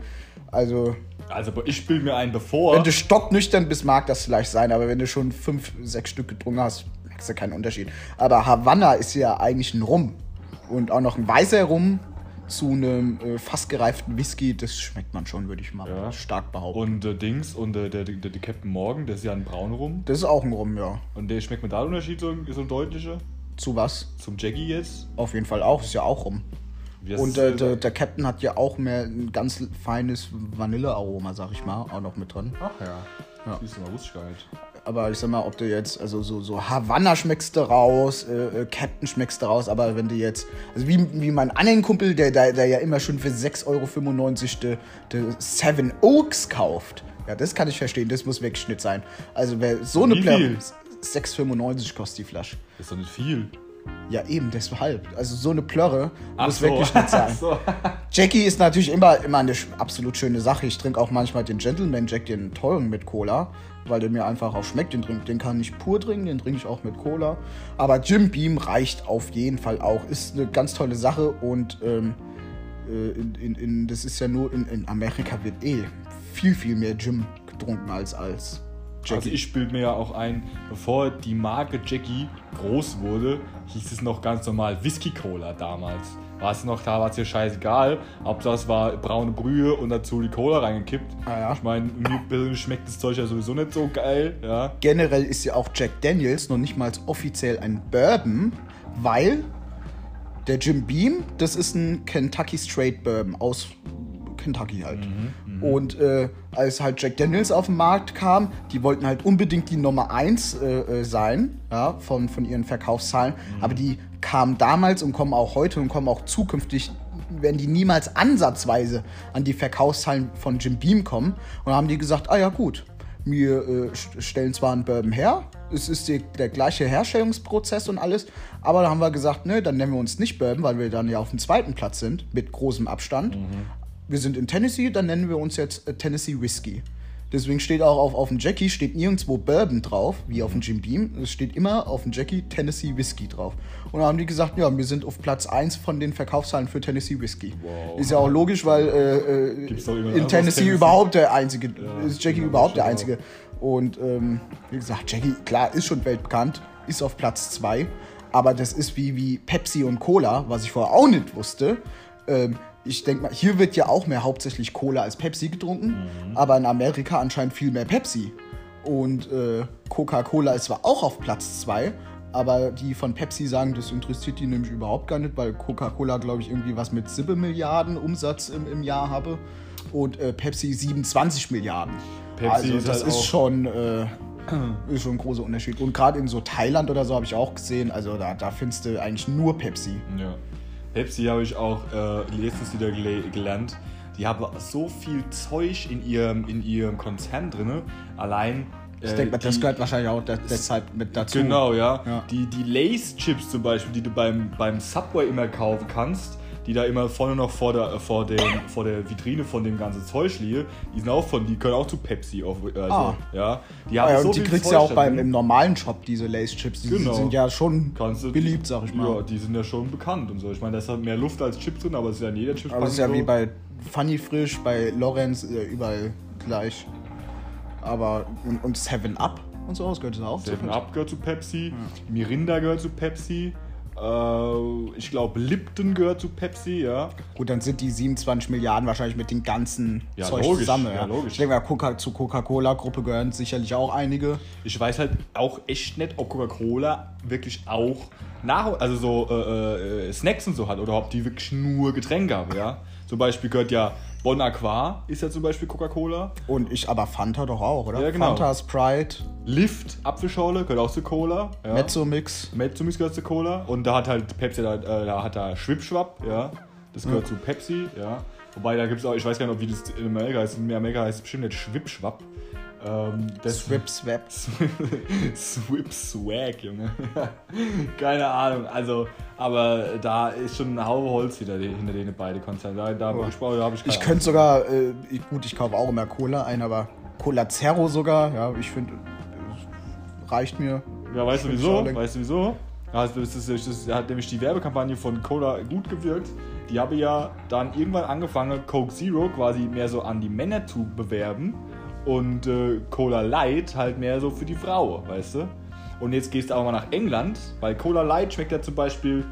Also Also, ich bilde mir ein, bevor. wenn du stocknüchtern bist, mag das vielleicht sein, aber wenn du schon fünf, sechs Stück getrunken hast, merkst du keinen Unterschied. Aber Havanna ist ja eigentlich ein Rum. Und auch noch ein weißer Rum zu einem äh, fast gereiften Whisky, das schmeckt man schon, würde ich mal Ja. stark behaupten. Und äh, Dings und äh, der, der, der, der Captain Morgan, der ist ja ein braun rum. das ist auch ein Rum, ja. Und der schmeckt mir da Unterschied so, so ein deutlicher? Zu was? Zum Jackie jetzt? Auf jeden Fall auch, ist ja auch Rum. Das- Und äh, der, der Captain hat ja auch mehr ein ganz feines Vanillearoma, sag ich mal, auch noch mit drin. Ach ja. Ja. Siehst du mal, wusste ich gar nicht. Aber ich sag mal, ob du jetzt, also so, so Havanna schmeckst du raus, äh, äh, Captain schmeckst du raus, aber wenn du jetzt, also wie, wie mein anderen Kumpel, der, der, der ja immer schon für 6,95 Euro de, de Seven Oaks kauft, Ja, das kann ich verstehen. Das muss Wegschnitt sein. Also, wer so eine viel? 6,95 kostet die Flasche. Das ist doch nicht viel. Ja, eben, deshalb. Also, so eine Plörre Ach muss so. Weggeschnitt sein. So. Jackie ist natürlich immer, immer eine absolut schöne Sache. Ich trinke auch manchmal den Gentleman Jack, den teuren mit Cola, weil der mir einfach auch schmeckt. Den, trink, den kann ich pur trinken, den trinke ich auch mit Cola. Aber Jim Beam reicht auf jeden Fall auch. Ist eine ganz tolle Sache und ähm, äh, in, in, in, das ist ja nur in, in Amerika wird eh viel, viel mehr Jim getrunken als als Jackie. Also ich bild mir ja auch ein, bevor die Marke Jackie groß wurde, hieß es noch ganz normal Whisky Cola damals. War es noch, da war es dir scheißegal. Hauptsache es war braune Brühe und dazu die Cola reingekippt. Ah ja. Ich meine, mir persönlich schmeckt das Zeug ja sowieso nicht so geil. Ja. generell ist ja auch Jack Daniels noch nicht mal offiziell ein Bourbon, weil der Jim Beam, das ist ein Kentucky Straight Bourbon aus Kentucky halt. Und äh, als halt Jack Daniels auf den Markt kam, die wollten halt unbedingt die Nummer 1 äh, äh, sein, ja, von, von ihren Verkaufszahlen. Aber die kamen damals und kommen auch heute und kommen auch zukünftig, werden die niemals ansatzweise an die Verkaufszahlen von Jim Beam kommen. Und dann haben die gesagt, ah ja gut, wir äh, st- stellen zwar einen Bourbon her, es ist die, der gleiche Herstellungsprozess und alles, aber da haben wir gesagt, ne, dann nennen wir uns nicht Bourbon, weil wir dann ja auf dem zweiten Platz sind, mit großem Abstand. Wir sind in Tennessee, dann nennen wir uns jetzt äh, Tennessee Whiskey. Deswegen steht auch auf, auf dem Jackie steht nirgendwo Bourbon drauf, wie auf dem Jim Beam. Es steht immer auf dem Jackie Tennessee Whiskey drauf. Und dann haben die gesagt, ja, wir sind auf Platz 1 von den Verkaufszahlen für Tennessee Whiskey. Wow. Ist ja auch logisch, weil äh, äh, in Tennessee, Tennessee? überhaupt der einzige, Ja, ist Jackie genau, überhaupt der stimmt einzige. Und ähm, wie gesagt, Jackie, klar, ist schon weltbekannt, ist auf Platz 2. Aber das ist wie, wie Pepsi und Cola, was ich vorher auch nicht wusste. Ähm, ich denke mal, hier wird ja auch mehr hauptsächlich Cola als Pepsi getrunken, Mhm. aber in Amerika anscheinend viel mehr Pepsi. Und äh, Coca-Cola ist zwar auch auf Platz 2, aber die von Pepsi sagen, das interessiert die nämlich überhaupt gar nicht, weil Coca-Cola, glaube ich, irgendwie was mit 7 Milliarden Umsatz im, im Jahr habe und äh, Pepsi 27 Milliarden. Pepsi also ist das halt ist schon, äh, ist schon ein großer Unterschied. Und gerade in so Thailand oder so habe ich auch gesehen, also da, da findest du eigentlich nur Pepsi. Ja. Pepsi habe ich auch äh, letztens wieder gele gelernt. Die haben so viel Zeug in ihrem, in ihrem Konzern drin. Allein. Ich äh, denke mal, das gehört wahrscheinlich auch de deshalb mit dazu. Genau, ja. Ja. Die, die Lace-Chips zum Beispiel, die du beim, beim Subway immer kaufen kannst, die da immer vorne noch vor der, äh, vor dem, vor der Vitrine von dem ganzen Zeug liegen, die sind auch von, die können auch zu Pepsi. Auf, also, Ah. ja. Die Ah, haben ja, so und die kriegst du ja auch beim, im normalen Shop, diese Lace-Chips. Die Genau. sind ja schon du- beliebt, sag ich mal. Ja, die sind ja schon bekannt und so. Ich meine, da ist halt mehr Luft als Chips drin, aber es ist ja in jeder Chips Aber es ist ja so. wie bei Funny Frisch, bei Lorenz, äh, überall gleich. Aber, und, und 7-Up und so, das gehört auch zu. Seven Up gehört zu Pepsi, Mirinda gehört zu Pepsi, äh, ich glaube Lipton gehört zu Pepsi, ja. Gut, dann sind die 27 Milliarden wahrscheinlich mit dem ganzen Ja, Zeug logisch, zusammen. ja, logisch. Ich denke mal, Coca zu Coca-Cola-Gruppe gehören sicherlich auch einige. Ich weiß halt auch echt nicht, ob Coca-Cola wirklich auch nach, also so äh, äh, Snacks und so hat oder ob die wirklich nur Getränke haben, ja. Zum Beispiel gehört ja Bon Aqua, ist ja zum Beispiel Coca-Cola. Und ich, aber Fanta doch auch, oder? Ja, genau. Fanta, Sprite, Lift, Apfelschorle, gehört auch zu Cola. Ja. Mezzo-Mix. Mezzomix gehört zu Cola. Und da hat halt Pepsi, da, äh, da hat da Schwipschwapp, ja. Das gehört zu Pepsi, ja. Wobei da gibt es auch, ich weiß gar nicht, ob wie das in Amerika heißt. In Amerika heißt es bestimmt nicht Schwipschwapp. Ähm, Swip, Swap. Swip Swag, Junge. Keine Ahnung. Also, aber da ist schon ein Haufe Holz hinter, den- hinter denen beide Konzerne. Da, da, Oh. habe ich keine Ich könnte sogar, äh, gut, ich kaufe auch immer Cola ein, aber Cola Zero sogar, ja, ich finde, äh, reicht mir. Ja, weißt du wieso? Weißt du wieso? Das, ist, das, das hat nämlich die Werbekampagne von Cola gut gewirkt. Die habe ja dann irgendwann angefangen, Coke Zero quasi mehr so an die Männer zu bewerben und äh, Cola Light halt mehr so für die Frau, weißt du? Und jetzt gehst du auch mal nach England, weil Cola Light schmeckt ja zum Beispiel,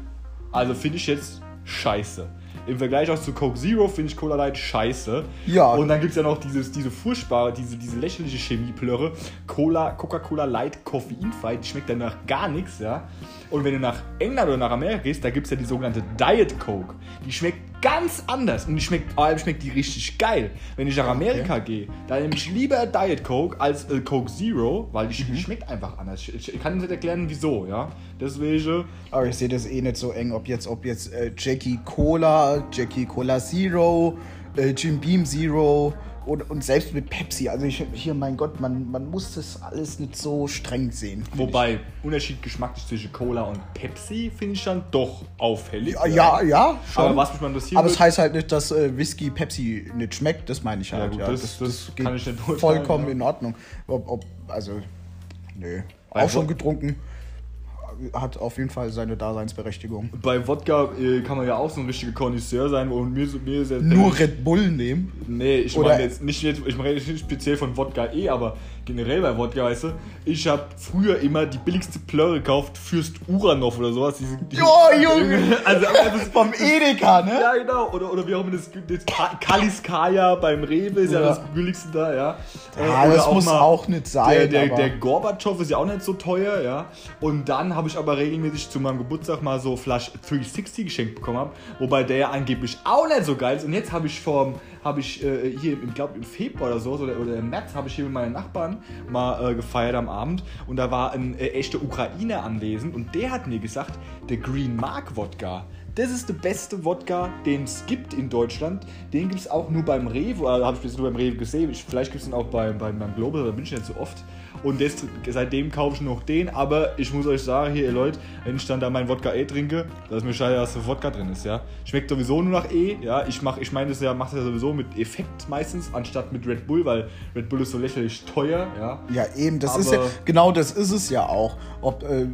also finde ich jetzt scheiße. Im Vergleich auch zu Coke Zero finde ich Cola Light scheiße. Ja. Und dann gibt es ja noch dieses, diese furchtbare, diese, diese lächerliche Chemieplörre. Cola, Coca-Cola Light koffeinfrei, die schmeckt danach gar nichts, ja. Und wenn du nach England oder nach Amerika gehst, da gibt es ja die sogenannte Diet Coke. Die schmeckt ganz anders und die schmeckt, vor allem schmeckt die richtig geil. Wenn ich nach Amerika gehe, dann nehme ich lieber Diet Coke als äh, Coke Zero, weil die, Mhm. schmeckt einfach anders. Ich, ich, ich kann nicht erklären, wieso, ja. Deswegen, Aber ich sehe das eh nicht so eng, ob jetzt, ob jetzt äh, Jackie Cola, Jackie Cola Zero, äh, Jim Beam Zero, und, und selbst mit Pepsi, also ich, hier, mein Gott, man, man muss das alles nicht so streng sehen. Wobei, Unterschied geschmacklich zwischen Cola und Pepsi finde ich dann doch auffällig. ich. Ja, ja, ja, schon. Aber was mich mal interessiert, Aber es heißt halt nicht, dass äh, Whisky Pepsi nicht schmeckt, das meine ich halt. gut, Ja, das- das geht kann ich nicht vollkommen ja. in Ordnung. Ob, ob, also, nö. Weil Auch schon getrunken. Hat auf jeden Fall seine Daseinsberechtigung. bei Wodka äh, kann man ja auch so ein richtiger Connoisseur sein und mir, mir ist ja Nur Red Bull nehmen. Nee, ich meine jetzt nicht, jetzt- ich meine jetzt nicht speziell von Wodka eh, aber generell bei Wodka, weißt du, ich habe früher immer die billigste Plörre gekauft, Fürst Uranov oder sowas. Diese, die, Oh, Junge! Also, also das, Vom Edeka, ne? ja, genau. Oder, oder wie auch immer das, das Ka- Kaliskaya beim Rewe ist ja, Ja. das billigste da, ja. Äh, Ja, das muss mal auch nicht sein, Der, der, der Gorbatschow ist ja auch nicht so teuer, ja. Und dann habe ich aber regelmäßig zu meinem Geburtstag mal so Flash 360 geschenkt bekommen hab, wobei der ja angeblich auch nicht so geil ist. Und jetzt habe ich vor, habe ich äh, hier, ich glaube im Februar oder so, oder, oder im März habe ich hier mit meinen Nachbarn mal äh, gefeiert am Abend und da war ein äh, echter Ukrainer anwesend und der hat mir gesagt, der Green Mark Wodka, das ist der beste Wodka, den es gibt in Deutschland. Den gibt es auch nur beim Rewe, oder habe ich jetzt nur beim Rewe gesehen. Ich, vielleicht gibt es den auch beim, beim, beim Global, da bin ich nicht so oft. Und das, seitdem kaufe ich noch den, aber ich muss euch sagen, hier, ihr Leute, wenn ich dann da mein Wodka E trinke, da ist mir scheiße, dass da Wodka drin ist, ja. Schmeckt sowieso nur nach E, ja. Ich mach, ich meine das ja, mache das ja sowieso mit Effekt meistens, anstatt mit Red Bull, weil Red Bull ist so lächerlich teuer, ja. Ja, eben, das Aber- ist ja, genau das ist es ja auch. Ob, äh,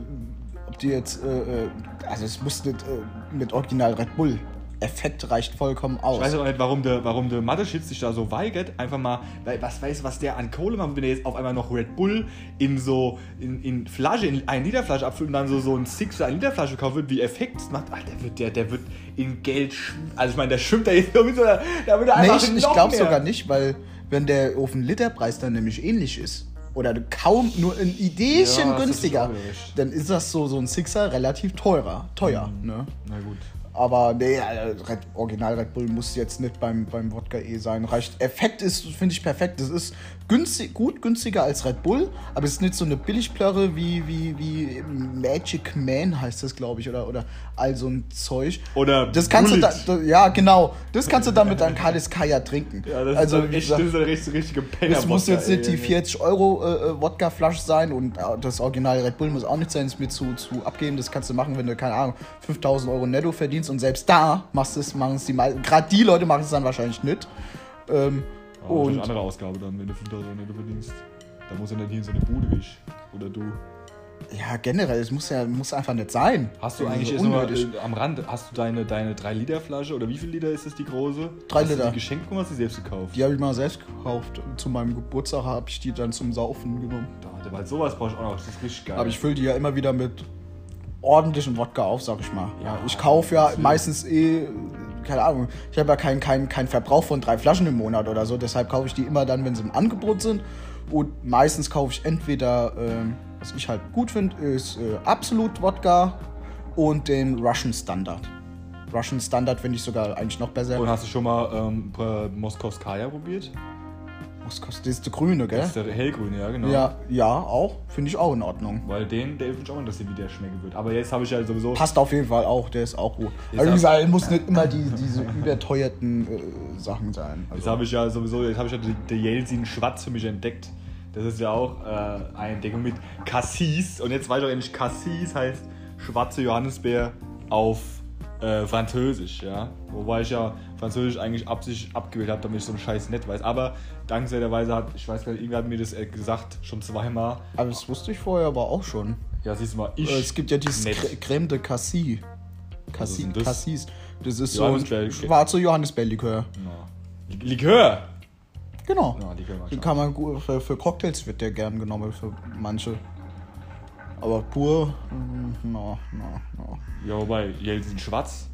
ob die jetzt, äh, äh, also es muss nicht äh, mit Original Red Bull. Effekt reicht vollkommen aus. Ich weiß auch nicht, warum der, warum der Mathe-Schitz sich da so weigert. Einfach mal, weil was weiß was der an Kohle macht, wenn er jetzt auf einmal noch Red Bull in so, in, in Flasche, in 1 Liter Flasche abfüllt und dann so, so ein Sixer 1 Liter Flasche kaufen wird, wie Effekt das macht, ach, der wird, der, der wird in Geld, also ich meine, der schwimmt da jetzt sowieso, da da wird er nee, einfach ich, ich noch glaube sogar nicht, weil wenn der auf den Literpreis dann nämlich ähnlich ist, oder kaum nur ein Ideechen Ja, ist günstiger, recht. dann ist das so, so ein Sixer relativ teurer. Teuer, Mhm. ne? Na gut. Aber nee, äh, Red, Original Red Bull muss jetzt nicht beim, beim Wodka E sein. Reicht. Effekt ist, finde ich, perfekt. Das ist günstig, gut günstiger als Red Bull, aber es ist nicht so eine Billigplörre wie, wie, wie Magic Man heißt das, glaube ich, oder, oder all so ein Zeug. Oder das kannst Bullet. du da, ja genau, das kannst du dann mit deinem Kaliskaya trinken. Ja, das also, ist dann wie echt, gesagt, das ist ein richtig, richtige Penner. es muss jetzt nicht die ey. 40 Euro äh, äh, Wodkaflasche sein und äh, das Original Red Bull muss auch nicht sein, ist mir zu, zu abgeben. Das kannst du machen, wenn du, keine Ahnung, 5000 Euro netto verdienst und selbst da machst du es, machen es die meisten. Gerade die Leute machen es dann wahrscheinlich nicht. Ähm, Aber das ist und eine andere Ausgabe dann, wenn du 5000 Euro verdienst. Da muss ja nicht hier in so eine Bude wie ich. Oder du. ja, generell, es muss ja muss einfach nicht sein. Hast du ist eigentlich so unnötig. äh, am Rand, hast du deine, deine 3-Liter-Flasche oder wie viel Liter ist das die große? Drei hast Du Liter. die geschenkt bekommen, hast du die selbst gekauft? Die habe ich mal selbst gekauft. Zu meinem Geburtstag habe ich die dann zum Saufen genommen. Da, weil sowas brauche ich auch noch, das ist richtig geil. Aber ich fülle die ja immer wieder mit ordentlichem Wodka auf, sag ich mal. Ja, Ja, ich kaufe ja meistens eh, keine Ahnung, ich habe ja keinen kein, kein Verbrauch von drei Flaschen im Monat oder so, deshalb kaufe ich die immer dann, wenn sie im Angebot sind. Und meistens kaufe ich entweder, ähm, was ich halt gut finde, ist äh, Absolut Wodka und den Russian Standard. Russian Standard finde ich sogar eigentlich noch besser. Und hast du schon mal ähm, äh, Moskowskaja probiert? Was kostet das? ist der grüne, gell? Das ist der hellgrüne, ja genau. Ja, ja, auch. Finde ich auch in Ordnung. Weil den, der finde ich auch interessiert, wie der schmecken wird. Aber jetzt habe ich ja sowieso. Passt auf jeden Fall auch, der ist auch gut. Aber wie gesagt, muss nicht immer die, diese überteuerten äh, Sachen sein. Jetzt Also, habe ich ja sowieso, jetzt habe ich ja den- den Jelsin Schwarz für mich entdeckt. Das ist ja auch äh, eine Entdeckung mit Cassis. Und jetzt weiß ich auch endlich, Cassis heißt schwarze Johannisbeer auf äh, Französisch, ja. Wobei ich ja Französisch eigentlich absichtlich abgewählt habe, damit ich so einen Scheiß nicht weiß. Aber dankenswerterweise hat, ich weiß gar nicht, irgendwer hat mir das äh, gesagt, schon zweimal. aber das wusste ich vorher aber auch schon. Ja, siehst du mal, ich. Es gibt ja dieses nett. Cre- Creme de Cassis. Cassis, das? Cassis. Das ist so ein schwarzer Johannisbeerlikör. Ja. Likör! Genau. Ja, Likör mag Den kann man gut, für, für Cocktails wird der gern genommen, für manche. Aber pur, mm, no, no, no. Ja, wobei, Jelsin Schwarz.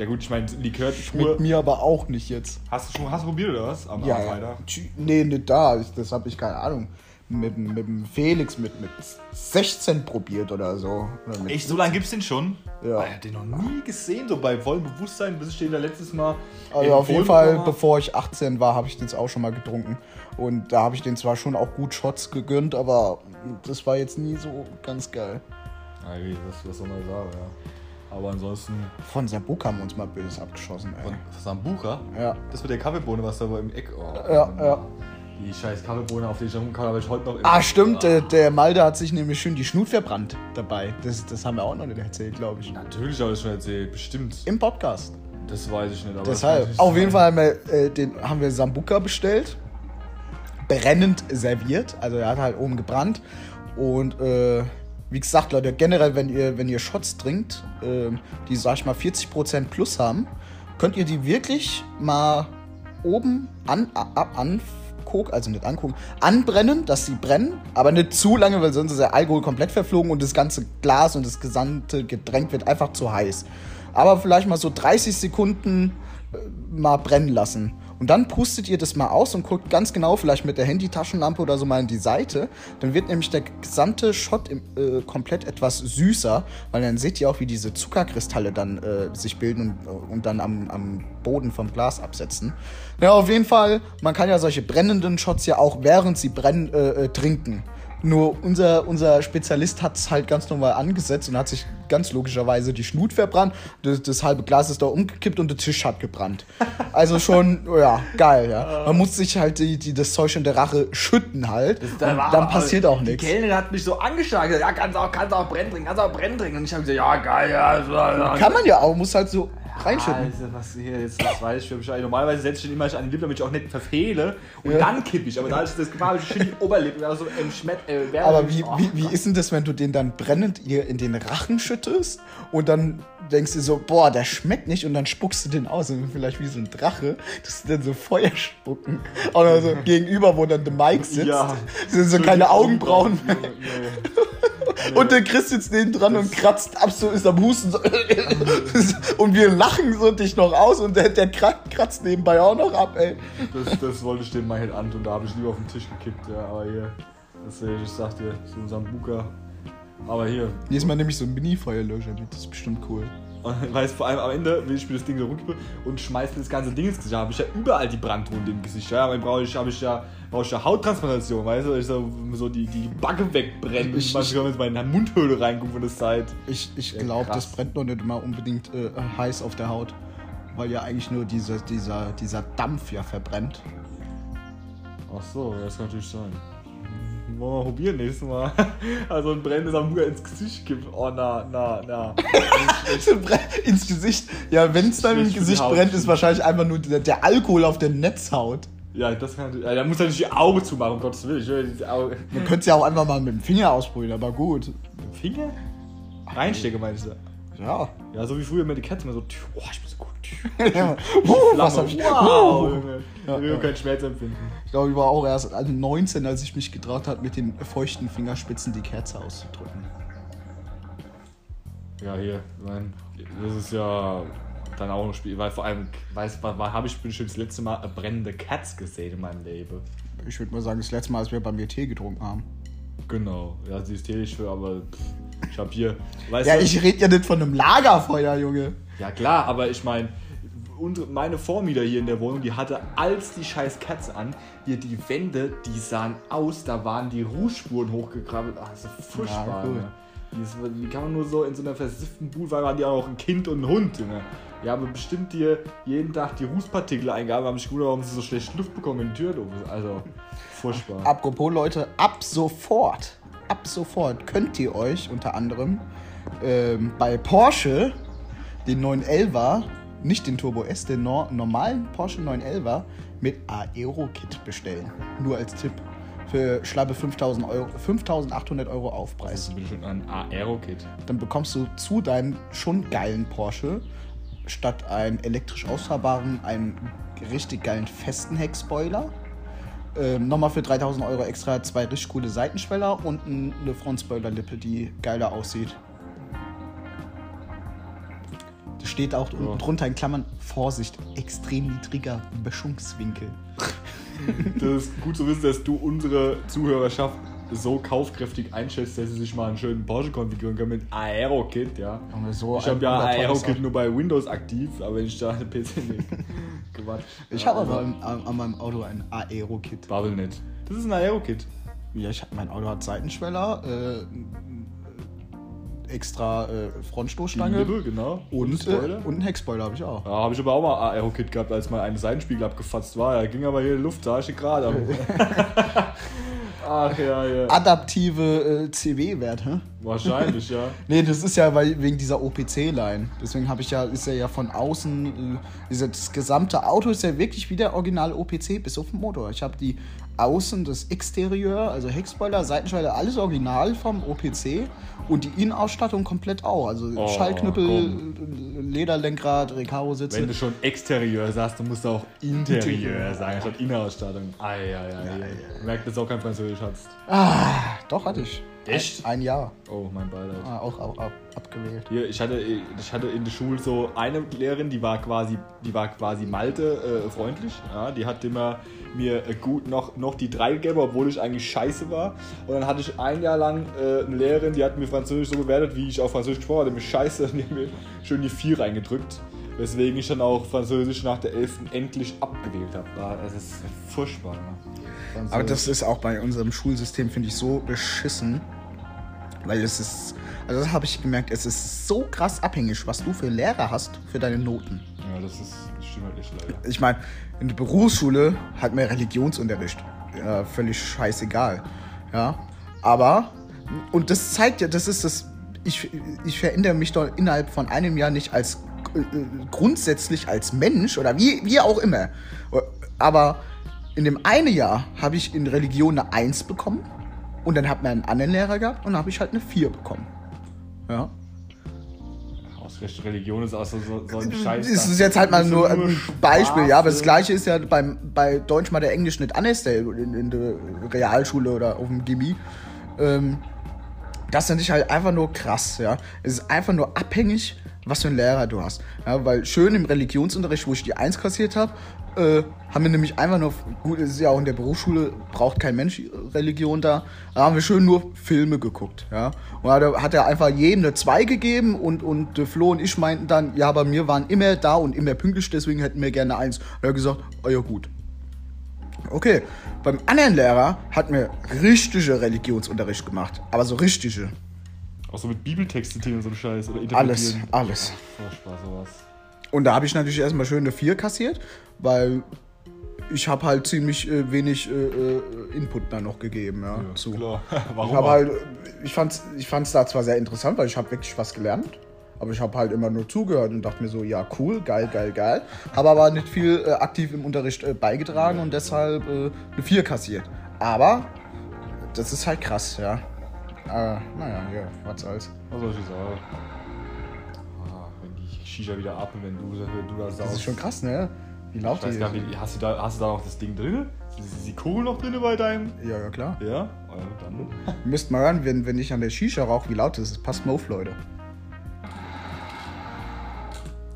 Ja gut, ich meine, Likör pur. Schmeckt mir aber auch nicht jetzt. Hast du schon hast du probiert oder was? Am Ja, am ja. Freitag? Tschü- Nee, nicht da. Ich, das habe ich keine Ahnung. Mit, dem- mit dem Felix mit, mit 16 probiert oder so. Oder Echt, so lange gibt's den schon? Ja. Ah, Ich hab den noch nie gesehen, so bei vollem Bewusstsein, bis ich den da letztes Mal. Also auf jeden Fall, bevor. bevor ich 18 war, habe ich den auch schon mal getrunken. Und da habe ich den zwar schon auch gut Shots gegönnt, aber das war jetzt nie so ganz geil. Ah, was, was soll man sagen, ja. Aber ansonsten. Von Sambuka haben wir uns mal böse abgeschossen, ey. Und Sambucha? Ja. Das mit der Kaffeebohne, was da wo im Eck. Oh, Ja, Mann. ja. Die scheiß Kaffeebohne, auf die ich rumkam, habe ich heute noch. Ah, stimmt, der, der Malde hat sich nämlich schön die Schnut verbrannt dabei. Das, das haben wir auch noch nicht erzählt, glaube ich. Natürlich habe ich das schon erzählt, bestimmt. Im Podcast. Das weiß ich nicht. Aber Deshalb. ich Auf nicht jeden. Fall haben wir, äh, den, haben wir Sambuka bestellt. Brennend serviert. Also er hat halt oben gebrannt. Und äh, wie gesagt, Leute, generell, wenn ihr, wenn ihr Shots trinkt, ähm, die, sag ich mal, 40% plus haben, könnt ihr die wirklich mal oben an, ab, angucken, also nicht angucken, anbrennen, dass sie brennen, aber nicht zu lange, weil sonst ist der Alkohol komplett verflogen und das ganze Glas und das gesamte Getränk wird einfach zu heiß. Aber vielleicht mal so 30 Sekunden äh, mal brennen lassen. Und dann pustet ihr das mal aus und guckt ganz genau, vielleicht mit der Handytaschenlampe oder so mal in die Seite. Dann wird nämlich der gesamte Shot im, äh, komplett etwas süßer, weil dann seht ihr auch, wie diese Zuckerkristalle dann äh, sich bilden und, und dann am, am Boden vom Glas absetzen. Ja, auf jeden Fall, man kann ja solche brennenden Shots ja auch während sie brennen äh, äh, trinken. Nur unser, unser Spezialist hat es halt ganz normal angesetzt und hat sich ganz logischerweise die Schnut verbrannt. Das, das halbe Glas ist da umgekippt und der Tisch hat gebrannt. Also schon, ja, geil, ja. Man muss sich halt die, die, das Zeug in der Rache schütten halt. Und Da war dann aber- passiert auch Die nichts. Kellnerin hat mich so angeschaut, gesagt, ja, kannst auch, kannst auch brennen trinken, kannst auch brennen trinken. Und ich habe gesagt, ja, geil, ja. Kann man ja auch, muss halt so reinschütten. Alter, was hier jetzt, das weiß ich Bescheid. Normalerweise setze ich den immer an die Lippe, damit ich auch nicht verfehle. Und Ja. dann kippe ich. Aber da ich das gemacht habe, ich schön die Oberlippe. Also im Schmett, äh, Aber wie, oh, wie, wie ist denn das, wenn du den dann brennend ihr in den Rachen schüttest und dann denkst du so, boah, der schmeckt nicht und dann spuckst du den aus und vielleicht wie so ein Drache, dass du dann so Feuer spucken. Oder so gegenüber, wo dann der Mike sitzt, Ja. sind so keine Augenbrauen. Ja, ja. Und der Chris sitzt neben dran und kratzt ab, so ist am Husten so. und wir lachen so dich noch aus und der, der krat- kratzt nebenbei auch noch ab, ey. Das, das wollte ich dem mal halt an und da habe ich lieber auf den Tisch gekippt. Ja, aber hier, das, äh, ich sag dir, so ein Sambuka. Aber hier, ist mal nämlich so ein Mini-Feuerlöscher mit, das ist bestimmt cool. Und weißt vor allem am Ende will ich mir das Ding so runter und schmeiße das ganze Ding ins Gesicht. Da habe ich ja überall die Brandwunde im Gesicht. Ja, dann brauche ich, habe ich ja, brauche ich ja Hauttransplantation, weißt du? Ich so, so die, die Backe wegbrennen. Ich- Ich, ich, in meine Mundhöhle reinguckt von der Zeit. Ich, ich Ja, glaube, das brennt noch nicht immer unbedingt äh, heiß auf der Haut. Weil ja eigentlich nur dieser, dieser, dieser Dampf ja verbrennt. Ach so, das kann natürlich sein. Wollen wir probieren nächstes Mal. Also ein brennendes Hamburger ins Gesicht gibt. Oh na, na, na. Ins Gesicht. Ja, wenn es dann im Gesicht brennt, ist wahrscheinlich einfach nur der, der Alkohol auf der Netzhaut. Ja, das kann natürlich. Ja, da muss er nicht die Augen zumachen, um Gottes Willen. Man könnte es ja auch einfach mal mit dem Finger ausprobieren, aber gut. Finger? Reinstecke meinst du? Ja. Ja, so wie früher mit die Katze immer so. Oh, ich bin so gut. uh, was hab ich? Wow, Uh. Junge. Ja, ich will ja. keinen Schmerz empfinden. Ich glaube, ich war auch erst 19, als ich mich getraut habe, mit den feuchten Fingerspitzen die Kerze auszudrücken. Ja, hier, mein, das ist ja dann auch ein Spiel, weil vor allem, weiß, wann wann habe ich bestimmt das letzte Mal eine brennende Katz gesehen in meinem Leben? Ich würde mal sagen, das letzte Mal, als wir bei mir Tee getrunken haben. Genau, ja, sie ist für, aber pff, ich habe hier, weißt Ja, du, ich rede ja nicht von einem Lagerfeuer, Junge. ja klar, aber ich meine, meine Vormieter hier in der Wohnung, die hatte als die scheiß Katze an, hier die Wände, die sahen aus, da waren die Rußspuren hochgekrabbelt, ach, das ist furchtbar, Ja, cool. Die, die kann man nur so in so einer versifften Bude, weil man die auch ein Kind und ein Hund, Junge. Ja, aber bestimmt dir jeden Tag die Rußpartikel eingaben, haben sich gewundert, warum sie so schlecht Luft bekommen in die Tür. Also, furchtbar. Apropos Leute, ab sofort, ab sofort könnt ihr euch unter anderem ähm, bei Porsche den 911er, nicht den Turbo S, den nor normalen Porsche 911er mit Aero-Kit bestellen. Nur als Tipp. Für schlappe 5000 Euro, 5800 Euro Aufpreis. Das bin schon ein Aero-Kit. Dann bekommst du zu deinem schon geilen Porsche statt einen elektrisch ausfahrbaren einen richtig geilen festen Heckspoiler. Ähm, nochmal für 3000 Euro extra zwei richtig coole Seitenschweller und ein- eine Frontspoilerlippe, die geiler aussieht. Da steht auch unten drunter in Klammern Vorsicht, extrem niedriger Böschungswinkel. Das ist gut zu wissen, dass du unsere Zuhörerschaft so kaufkräftig einschätzt, dass sie sich mal einen schönen Porsche konfigurieren können mit Aero-Kit, ja. So ich habe ja Aero-Kit nur bei Windows aktiv, aber ich da eine PC nehme, Quatsch. Ich habe aber an, an, an meinem Auto ein Aero-Kit. Bubble nicht. Das ist ein Aero-Kit. Ja, ich hab, mein Auto hat Seitenschweller, äh, extra äh, Frontstoßstange. Lippe, genau. Und, äh, Spoiler. und einen Heckspoiler habe ich auch. Ja, habe ich aber auch mal Aero-Kit gehabt, als mal ein Seitenspiegel abgefatzt war. Da ging aber hier die Luft, sah ich gerade. Ach ja, ja. Adaptive äh, CW-Werte. Wahrscheinlich, ja. Nee, das ist ja weil, wegen dieser OPC-Line. Deswegen habe ich ja, ist er ja von außen, äh, das gesamte Auto ist ja wirklich wie der originale OPC, bis auf den Motor. Ich habe die Außen, das Exterieur, also Heckspoiler, Seitenschalter, alles original vom OPC und die Innenausstattung komplett auch. Also Oh, Schallknüppel, komm. Lederlenkrad, Recaro-Sitze. Wenn du schon Exterieur sagst, dann musst du auch Interieur sagen, statt Innenausstattung. Ei, ei, ei. Merkt, dass du auch kein Französisch hast. Ah, doch hatte ich. Echt? Ein, ein Jahr. Oh, mein Beileid. Ah, auch, auch ab, abgewählt. Hier, ich hatte, ich hatte in der Schule so eine Lehrerin, die war quasi, die war quasi Malte äh, freundlich. Ja, die hat immer mir äh, gut noch, noch die drei gegeben, obwohl ich eigentlich scheiße war. Und dann hatte ich ein Jahr lang äh, eine Lehrerin, die hat mir Französisch so bewertet, wie ich auf Französisch gesprochen hatte, mich scheiße, und die hat mir schön die vier reingedrückt. Weswegen ich dann auch Französisch nach der 11. endlich abgewählt habe. War- Das ist furchtbar. Ne? Aber das ist auch bei unserem Schulsystem, finde ich, so beschissen. Weil es ist, also das habe ich gemerkt, es ist so krass abhängig, was du für Lehrer hast für deine Noten. Ja, das ist das stimmt halt echt leider. Ich meine, in der Berufsschule hat man Religionsunterricht. Ja, völlig scheißegal. Ja, aber, und das zeigt ja, das ist das, ich, ich verändere mich doch innerhalb von einem Jahr nicht als äh, grundsätzlich als Mensch oder wie, wie auch immer. Aber in dem einen Jahr habe ich in Religion eine 1 bekommen und dann hat man einen anderen Lehrer gehabt und dann habe ich halt eine 4 bekommen. Ja. Ausgerechnet Religion ist auch so, so, so ein Scheiß. Das ist jetzt halt mal nur nur ein Spaß, Beispiel, ja, aber das ne? gleiche ist ja beim, bei Deutsch mal der Englisch nicht anders, der in, in der Realschule oder auf dem Gimmi. Ähm, das finde ich halt einfach nur krass, ja. Es ist einfach nur abhängig, was für einen Lehrer du hast. Ja, weil schön im Religionsunterricht, wo ich die Eins kassiert habe, äh, haben wir nämlich einfach nur, gut, es ist ja auch in der Berufsschule, braucht kein Mensch Religion da, da haben wir schön nur Filme geguckt, ja. Und da hat er einfach jedem eine 2 gegeben und, und äh, Flo und ich meinten dann, ja, aber wir waren immer da und immer pünktlich, deswegen hätten wir gerne eine Eins. Er hat gesagt, oh ja gut. Okay, beim anderen Lehrer hat mir richtige Religionsunterricht gemacht, aber so richtige. Auch so mit Bibeltext zitieren und so ein Scheiß. Oder Alles, alles. Furchtbar, sowas. Und da habe ich natürlich erstmal schön eine 4 kassiert, weil ich habe halt ziemlich äh, wenig äh, äh, Input da noch gegeben, ja, Ja, zu. Klar. Warum? Ich habe halt, ich fand's, ich fand's da zwar sehr interessant, weil ich habe wirklich was gelernt, aber ich habe halt immer nur zugehört und dachte mir so, ja cool, geil, geil, geil. Habe aber nicht viel äh, aktiv im Unterricht äh, beigetragen und deshalb äh, eine 4 kassiert. Aber das ist halt krass, ja. Äh, naja, ja, was soll's. Was soll ich sagen? Ah, wenn die Shisha wieder atmen, wenn du, wenn du da saust. Das ist schon krass, ne? Wie laut Ich weiß die nicht, hast du, da, hast du da noch das Ding drin? Ist die Kugel noch drin bei deinem? Ja, ja, klar. Ja? Oh, ja dann. Müsst mal hören, wenn, wenn ich an der Shisha rauche, wie laut das ist. Passt mal auf, Leute.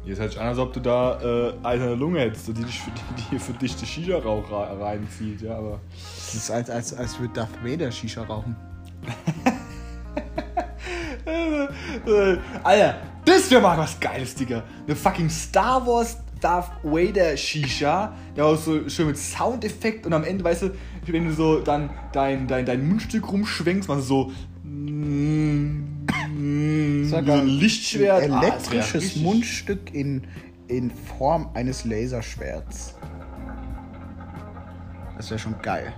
Jetzt hört sich an, als ob du da äh, eiserne Lunge hättest, die, dich für, die, die für dich die Shisha-Rauch ra- reinzieht, ja, aber. Das ist als, als, als würde Darth Vader Shisha rauchen. Äh, Alter, das wäre mal was Geiles, Digga. Eine fucking Star Wars Darth Vader Shisha, der auch so schön mit Soundeffekt und am Ende, weißt du, wenn du so dann dein, dein, dein Mundstück rumschwenkst, machst du so. So ein Lichtschwert. Ein Ah, elektrisches richtig- Mundstück in, in Form eines Laserschwerts. Das wäre schon geil.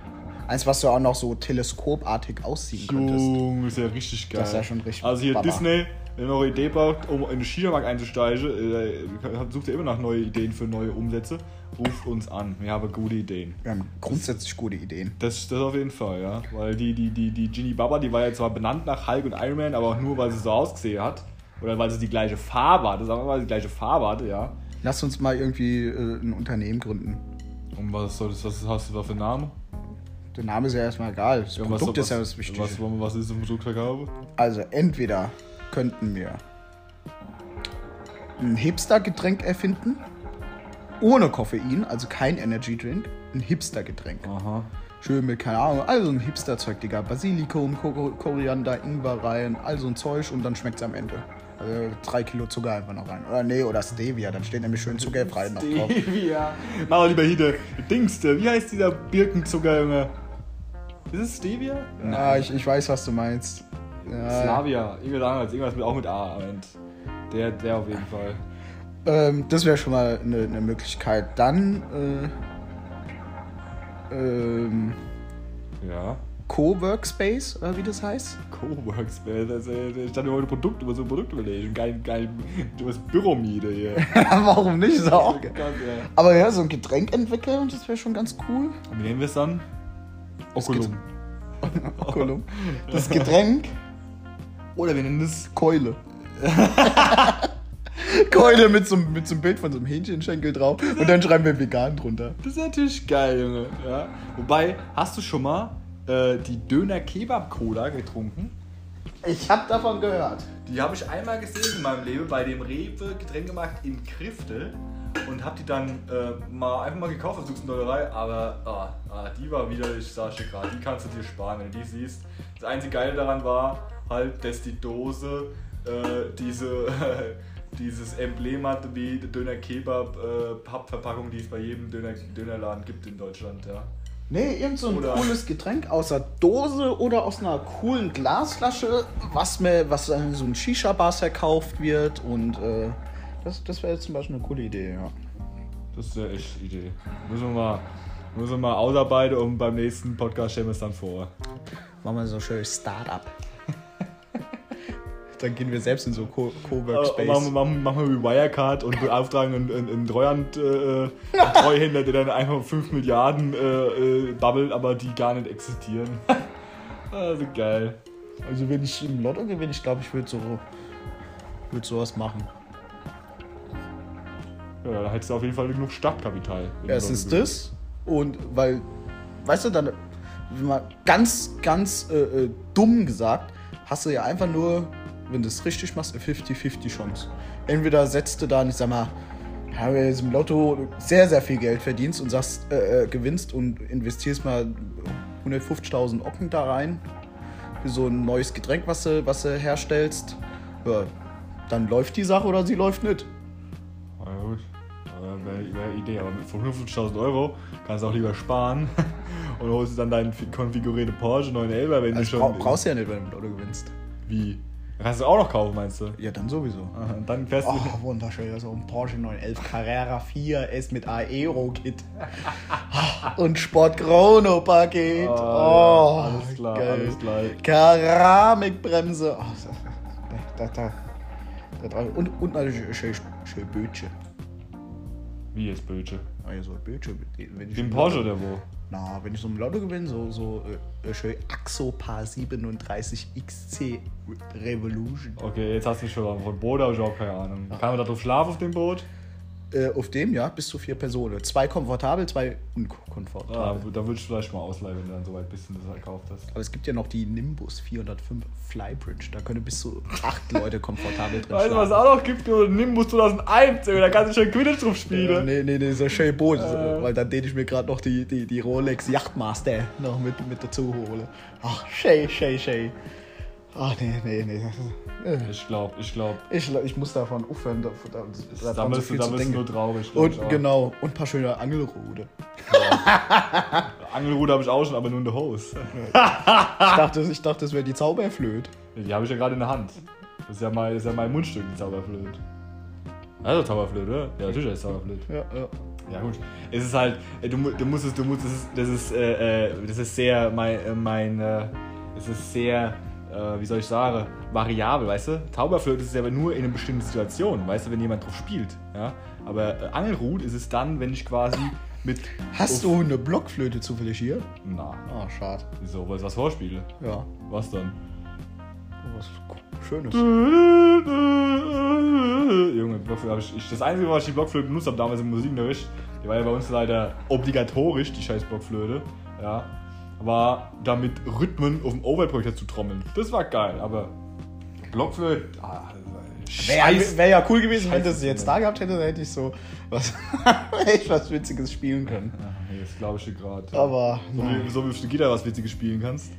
Eins, was du auch noch so teleskopartig ausziehen könntest. Junge, ist ja richtig geil. Das ist ja schon richtig Also hier Baba. Disney, wenn ihr noch eine Idee braucht, um in den Skimarkt einzusteigen, äh, sucht ihr immer nach neue Ideen für neue Umsätze, ruft uns an. Wir haben gute Ideen. Wir haben grundsätzlich gute Ideen. Das, das auf jeden Fall, ja. Weil die, die, die, die Ginny Baba, die war ja zwar benannt nach Hulk und Iron Man, aber auch nur, weil sie so ausgesehen hat. Oder weil sie die gleiche Farbe hatte, sagen wir mal, die gleiche Farbe hatte, ja. Lass uns mal irgendwie äh, ein Unternehmen gründen. Und was soll das, was hast du da für einen Namen? Der Name ist ja erstmal egal. Das Ja, Produkt was, ist ja das Wichtige. Was, was ist im Produktverkauf? Also entweder könnten wir ein Hipster-Getränk erfinden, ohne Koffein, also kein Energy-Drink, ein Hipster-Getränk. Aha. Schön mit, keine Ahnung, also ein Hipster-Zeug, Digga. Basilikum, Ko- Koriander, Ingwer rein, all so ein Zeug und dann schmeckt's am Ende. Also drei Kilo Zucker einfach noch rein. Oder nee, oder Stevia, dann steht nämlich schön zuckerfrei noch drauf. Stevia. Mach mal lieber hier, Dings, wie heißt dieser Birkenzucker, Junge? Ist es Stevia? Ja, ich, ich weiß, was du meinst. Ja. Slavia, irgendwas irgendwas mit, auch mit A. Und der, der auf jeden Fall. Ähm, das wäre schon mal eine, eine Möglichkeit. Dann äh, ähm, Ja. Co-Workspace, oder wie das heißt. Coworkspace, also ich stand über Produkte, über so Produkte überlegen. Geil, geil, du hast Büromiete hier. Warum nicht? Ist auch. Ganz, ja. Aber ja, so ein Getränk entwickeln, das wäre schon ganz cool. Wie nennen wir es dann? Das Oculum. Oculum. Das Getränk, Oder wir nennen es Keule. Keule mit so, einem- mit so einem Bild von so einem Hähnchenschenkel drauf und dann schreiben wir vegan drunter. Das ist natürlich geil, Junge. Ja. Wobei, hast du schon mal äh, die Döner-Kebab-Cola getrunken? Ich habe davon gehört. Die habe ich einmal gesehen in meinem Leben bei dem Rewe Getränkemarkt in Kriftel und habe die dann äh, mal einfach mal gekauft auf Dollerei, aber ah, ah, die war wieder, ich sag dir gerade, die kannst du dir sparen, wenn du die siehst. Das einzige Geile daran war halt, dass die Dose äh, diese dieses Emblem hatte wie die Döner Kebab äh, Pappverpackung, die es bei jedem Döner, Dönerladen gibt in Deutschland, ja. Nee, irgend so ein Oder- cooles Getränk aus der Dose oder aus einer coolen Glasflasche, was mir, was so ein Shisha-Bars verkauft wird und äh, das, das wäre jetzt zum Beispiel eine coole Idee, ja. Das ist eine echt Idee. Müssen wir mal, müssen wir mal ausarbeiten und beim nächsten Podcast stellen wir es dann vor. Machen wir so schön Startup. Dann gehen wir selbst in so Co- Äh, Coworkspace. machen, machen, machen wir wie Wirecard und beauftragen einen, einen, einen Treuhand, äh, äh, Treuhänder, der dann einfach 5 Milliarden äh, äh, babbelt, aber die gar nicht existieren. also geil. Also wenn ich im Lotto gewinne, ich glaube, ich würde so würd sowas machen. Ja, da hättest du auf jeden Fall genug Startkapital. du Erstens so das und weil, weißt du, dann mal ganz, ganz äh, äh, dumm gesagt, hast du ja einfach nur, wenn du es richtig machst, eine 50-50 Chance. Entweder setzt du da, ich sag mal, ja, wenn du jetzt im Lotto sehr, sehr viel Geld verdienst und sagst, äh, äh, gewinnst und investierst mal 150.000 Ocken da rein für so ein neues Getränk, was du, was du herstellst, ja, dann läuft die Sache oder sie läuft nicht. Wäre wär Idee, aber mit 55.000 Euro kannst du auch lieber sparen und holst dann deinen konfigurierten Porsche 911, wenn Also du schon. brauchst du ja nicht, wenn du im Lotto gewinnst. Wie? Kannst du auch noch kaufen, meinst du? Ja, dann sowieso. Aha, dann fährst du. Oh, wunderschön. So ein Porsche 911 Carrera 4S mit Aero-Kit. Und Sport Chrono Paket. Oh, Oh, alles klar, geil. alles klar. Keramikbremse. Oh, da, da, da. Und, und natürlich schön, schön Bötchen. Wie jetzt Bötche? Ah, ja, so ein Bötchen. Wenn ich Den im Porsche oder wo? Na, wenn ich so im Lotto gewinne, so, so äh, schön Axopar 37 XC Revolution. Okay, jetzt hast du schon von Boot, aber ich auch keine Ahnung. Kann man da drauf schlafen auf dem Boot? Äh, auf dem, ja, bis zu vier Personen. Zwei komfortabel, zwei unkomfortabel. Ah, da würde ich vielleicht mal ausleihen, wenn du dann soweit bist und das gekauft hast. Aber es gibt ja noch die Nimbus 405 Flybridge. Da können bis zu acht Leute komfortabel drin Weißt du, was es auch noch gibt? Du Nimbus 2001, Junge, da kannst du schon Quidditch drauf Ja, spielen. nee, nee, nee, so schön Boot. Äh. Weil dann den ich mir gerade noch die, die, die Rolex Yachtmaster noch mit, mit dazu hole. Ach, schön, schön, schön. Ach, nee, nee, nee. Ich glaube, ich glaube. Ich, ich muss davon aufhören. Da, da, Da daran bist du da bist nur traurig. ich Und auch. genau, und ein paar schöne Angelrute. Angelrute habe ich auch schon, aber nur in der Hose. Ich dachte, ich dachte das wäre die Zauberflöte. Die habe ich ja gerade in der Hand. Das ist ja mein, das ist ja mein Mundstück, die Zauberflöte. Also Zauberflöte, oder? Ja, natürlich ist Zauberflöte. Ja, ja. Ja gut, es ist halt, äh, du, du musst es, du musst es, das ist, äh, äh, das ist sehr, mein, äh, mein, äh, es ist sehr, äh, wie soll ich sagen, variabel, weißt du? Zauberflöte ist es aber nur in einer bestimmten Situation, weißt du, wenn jemand drauf spielt, ja? Aber äh, Angelrut ist es dann, wenn ich quasi mit... Hast du eine Blockflöte zufällig hier? Na, Ah, schade. wieso, weil ich was vorspiele? Ja. Was dann? Was Schönes. Junge, Blockflöte ich, ich. Das Einzige, was ich die Blockflöte benutzt habe damals im Musikunterricht, die war ja bei uns leider obligatorisch, die scheiß Blockflöte, ja, war damit Rhythmen auf dem Overprojektor zu trommeln. Das war geil, aber Blockflöte, ah, Wäre wär ja cool gewesen, wenn das jetzt da gehabt hätte, dann hätte ich so was, echt was Witziges spielen können. Jetzt glaube ich dir gerade. Aber So wie, so wie auf der Gitarre was Witziges spielen kannst.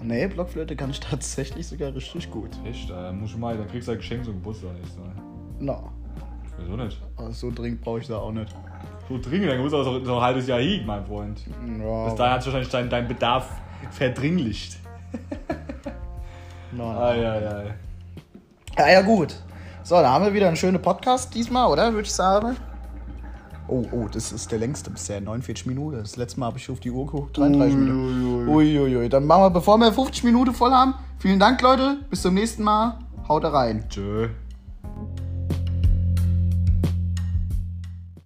nee, Blockflöte kann ich tatsächlich sogar richtig gut. Echt, da muss ich mal, da kriegst du ein Geschenk zum Geburtstag nächstes Mal. Na, Wieso nicht? aber so dringend brauche ich da auch nicht. So dringend, dann muss auch so, so ein halbes Jahr hin, mein Freund. Ja, Bis dahin hat wahrscheinlich dein, dein Bedarf verdringlicht. Nein. Ai, ai, ai. Ja, ja, gut. So, da haben wir wieder einen schönen Podcast diesmal, oder? Würde ich sagen. Oh, oh, das ist der längste bisher, 49 Minuten. Das letzte Mal habe ich auf die Uhr geguckt, 33 Minuten. Uiuiui. Dann machen wir, bevor wir 50 Minuten voll haben, vielen Dank, Leute. Bis zum nächsten Mal. Haut rein. Tschö.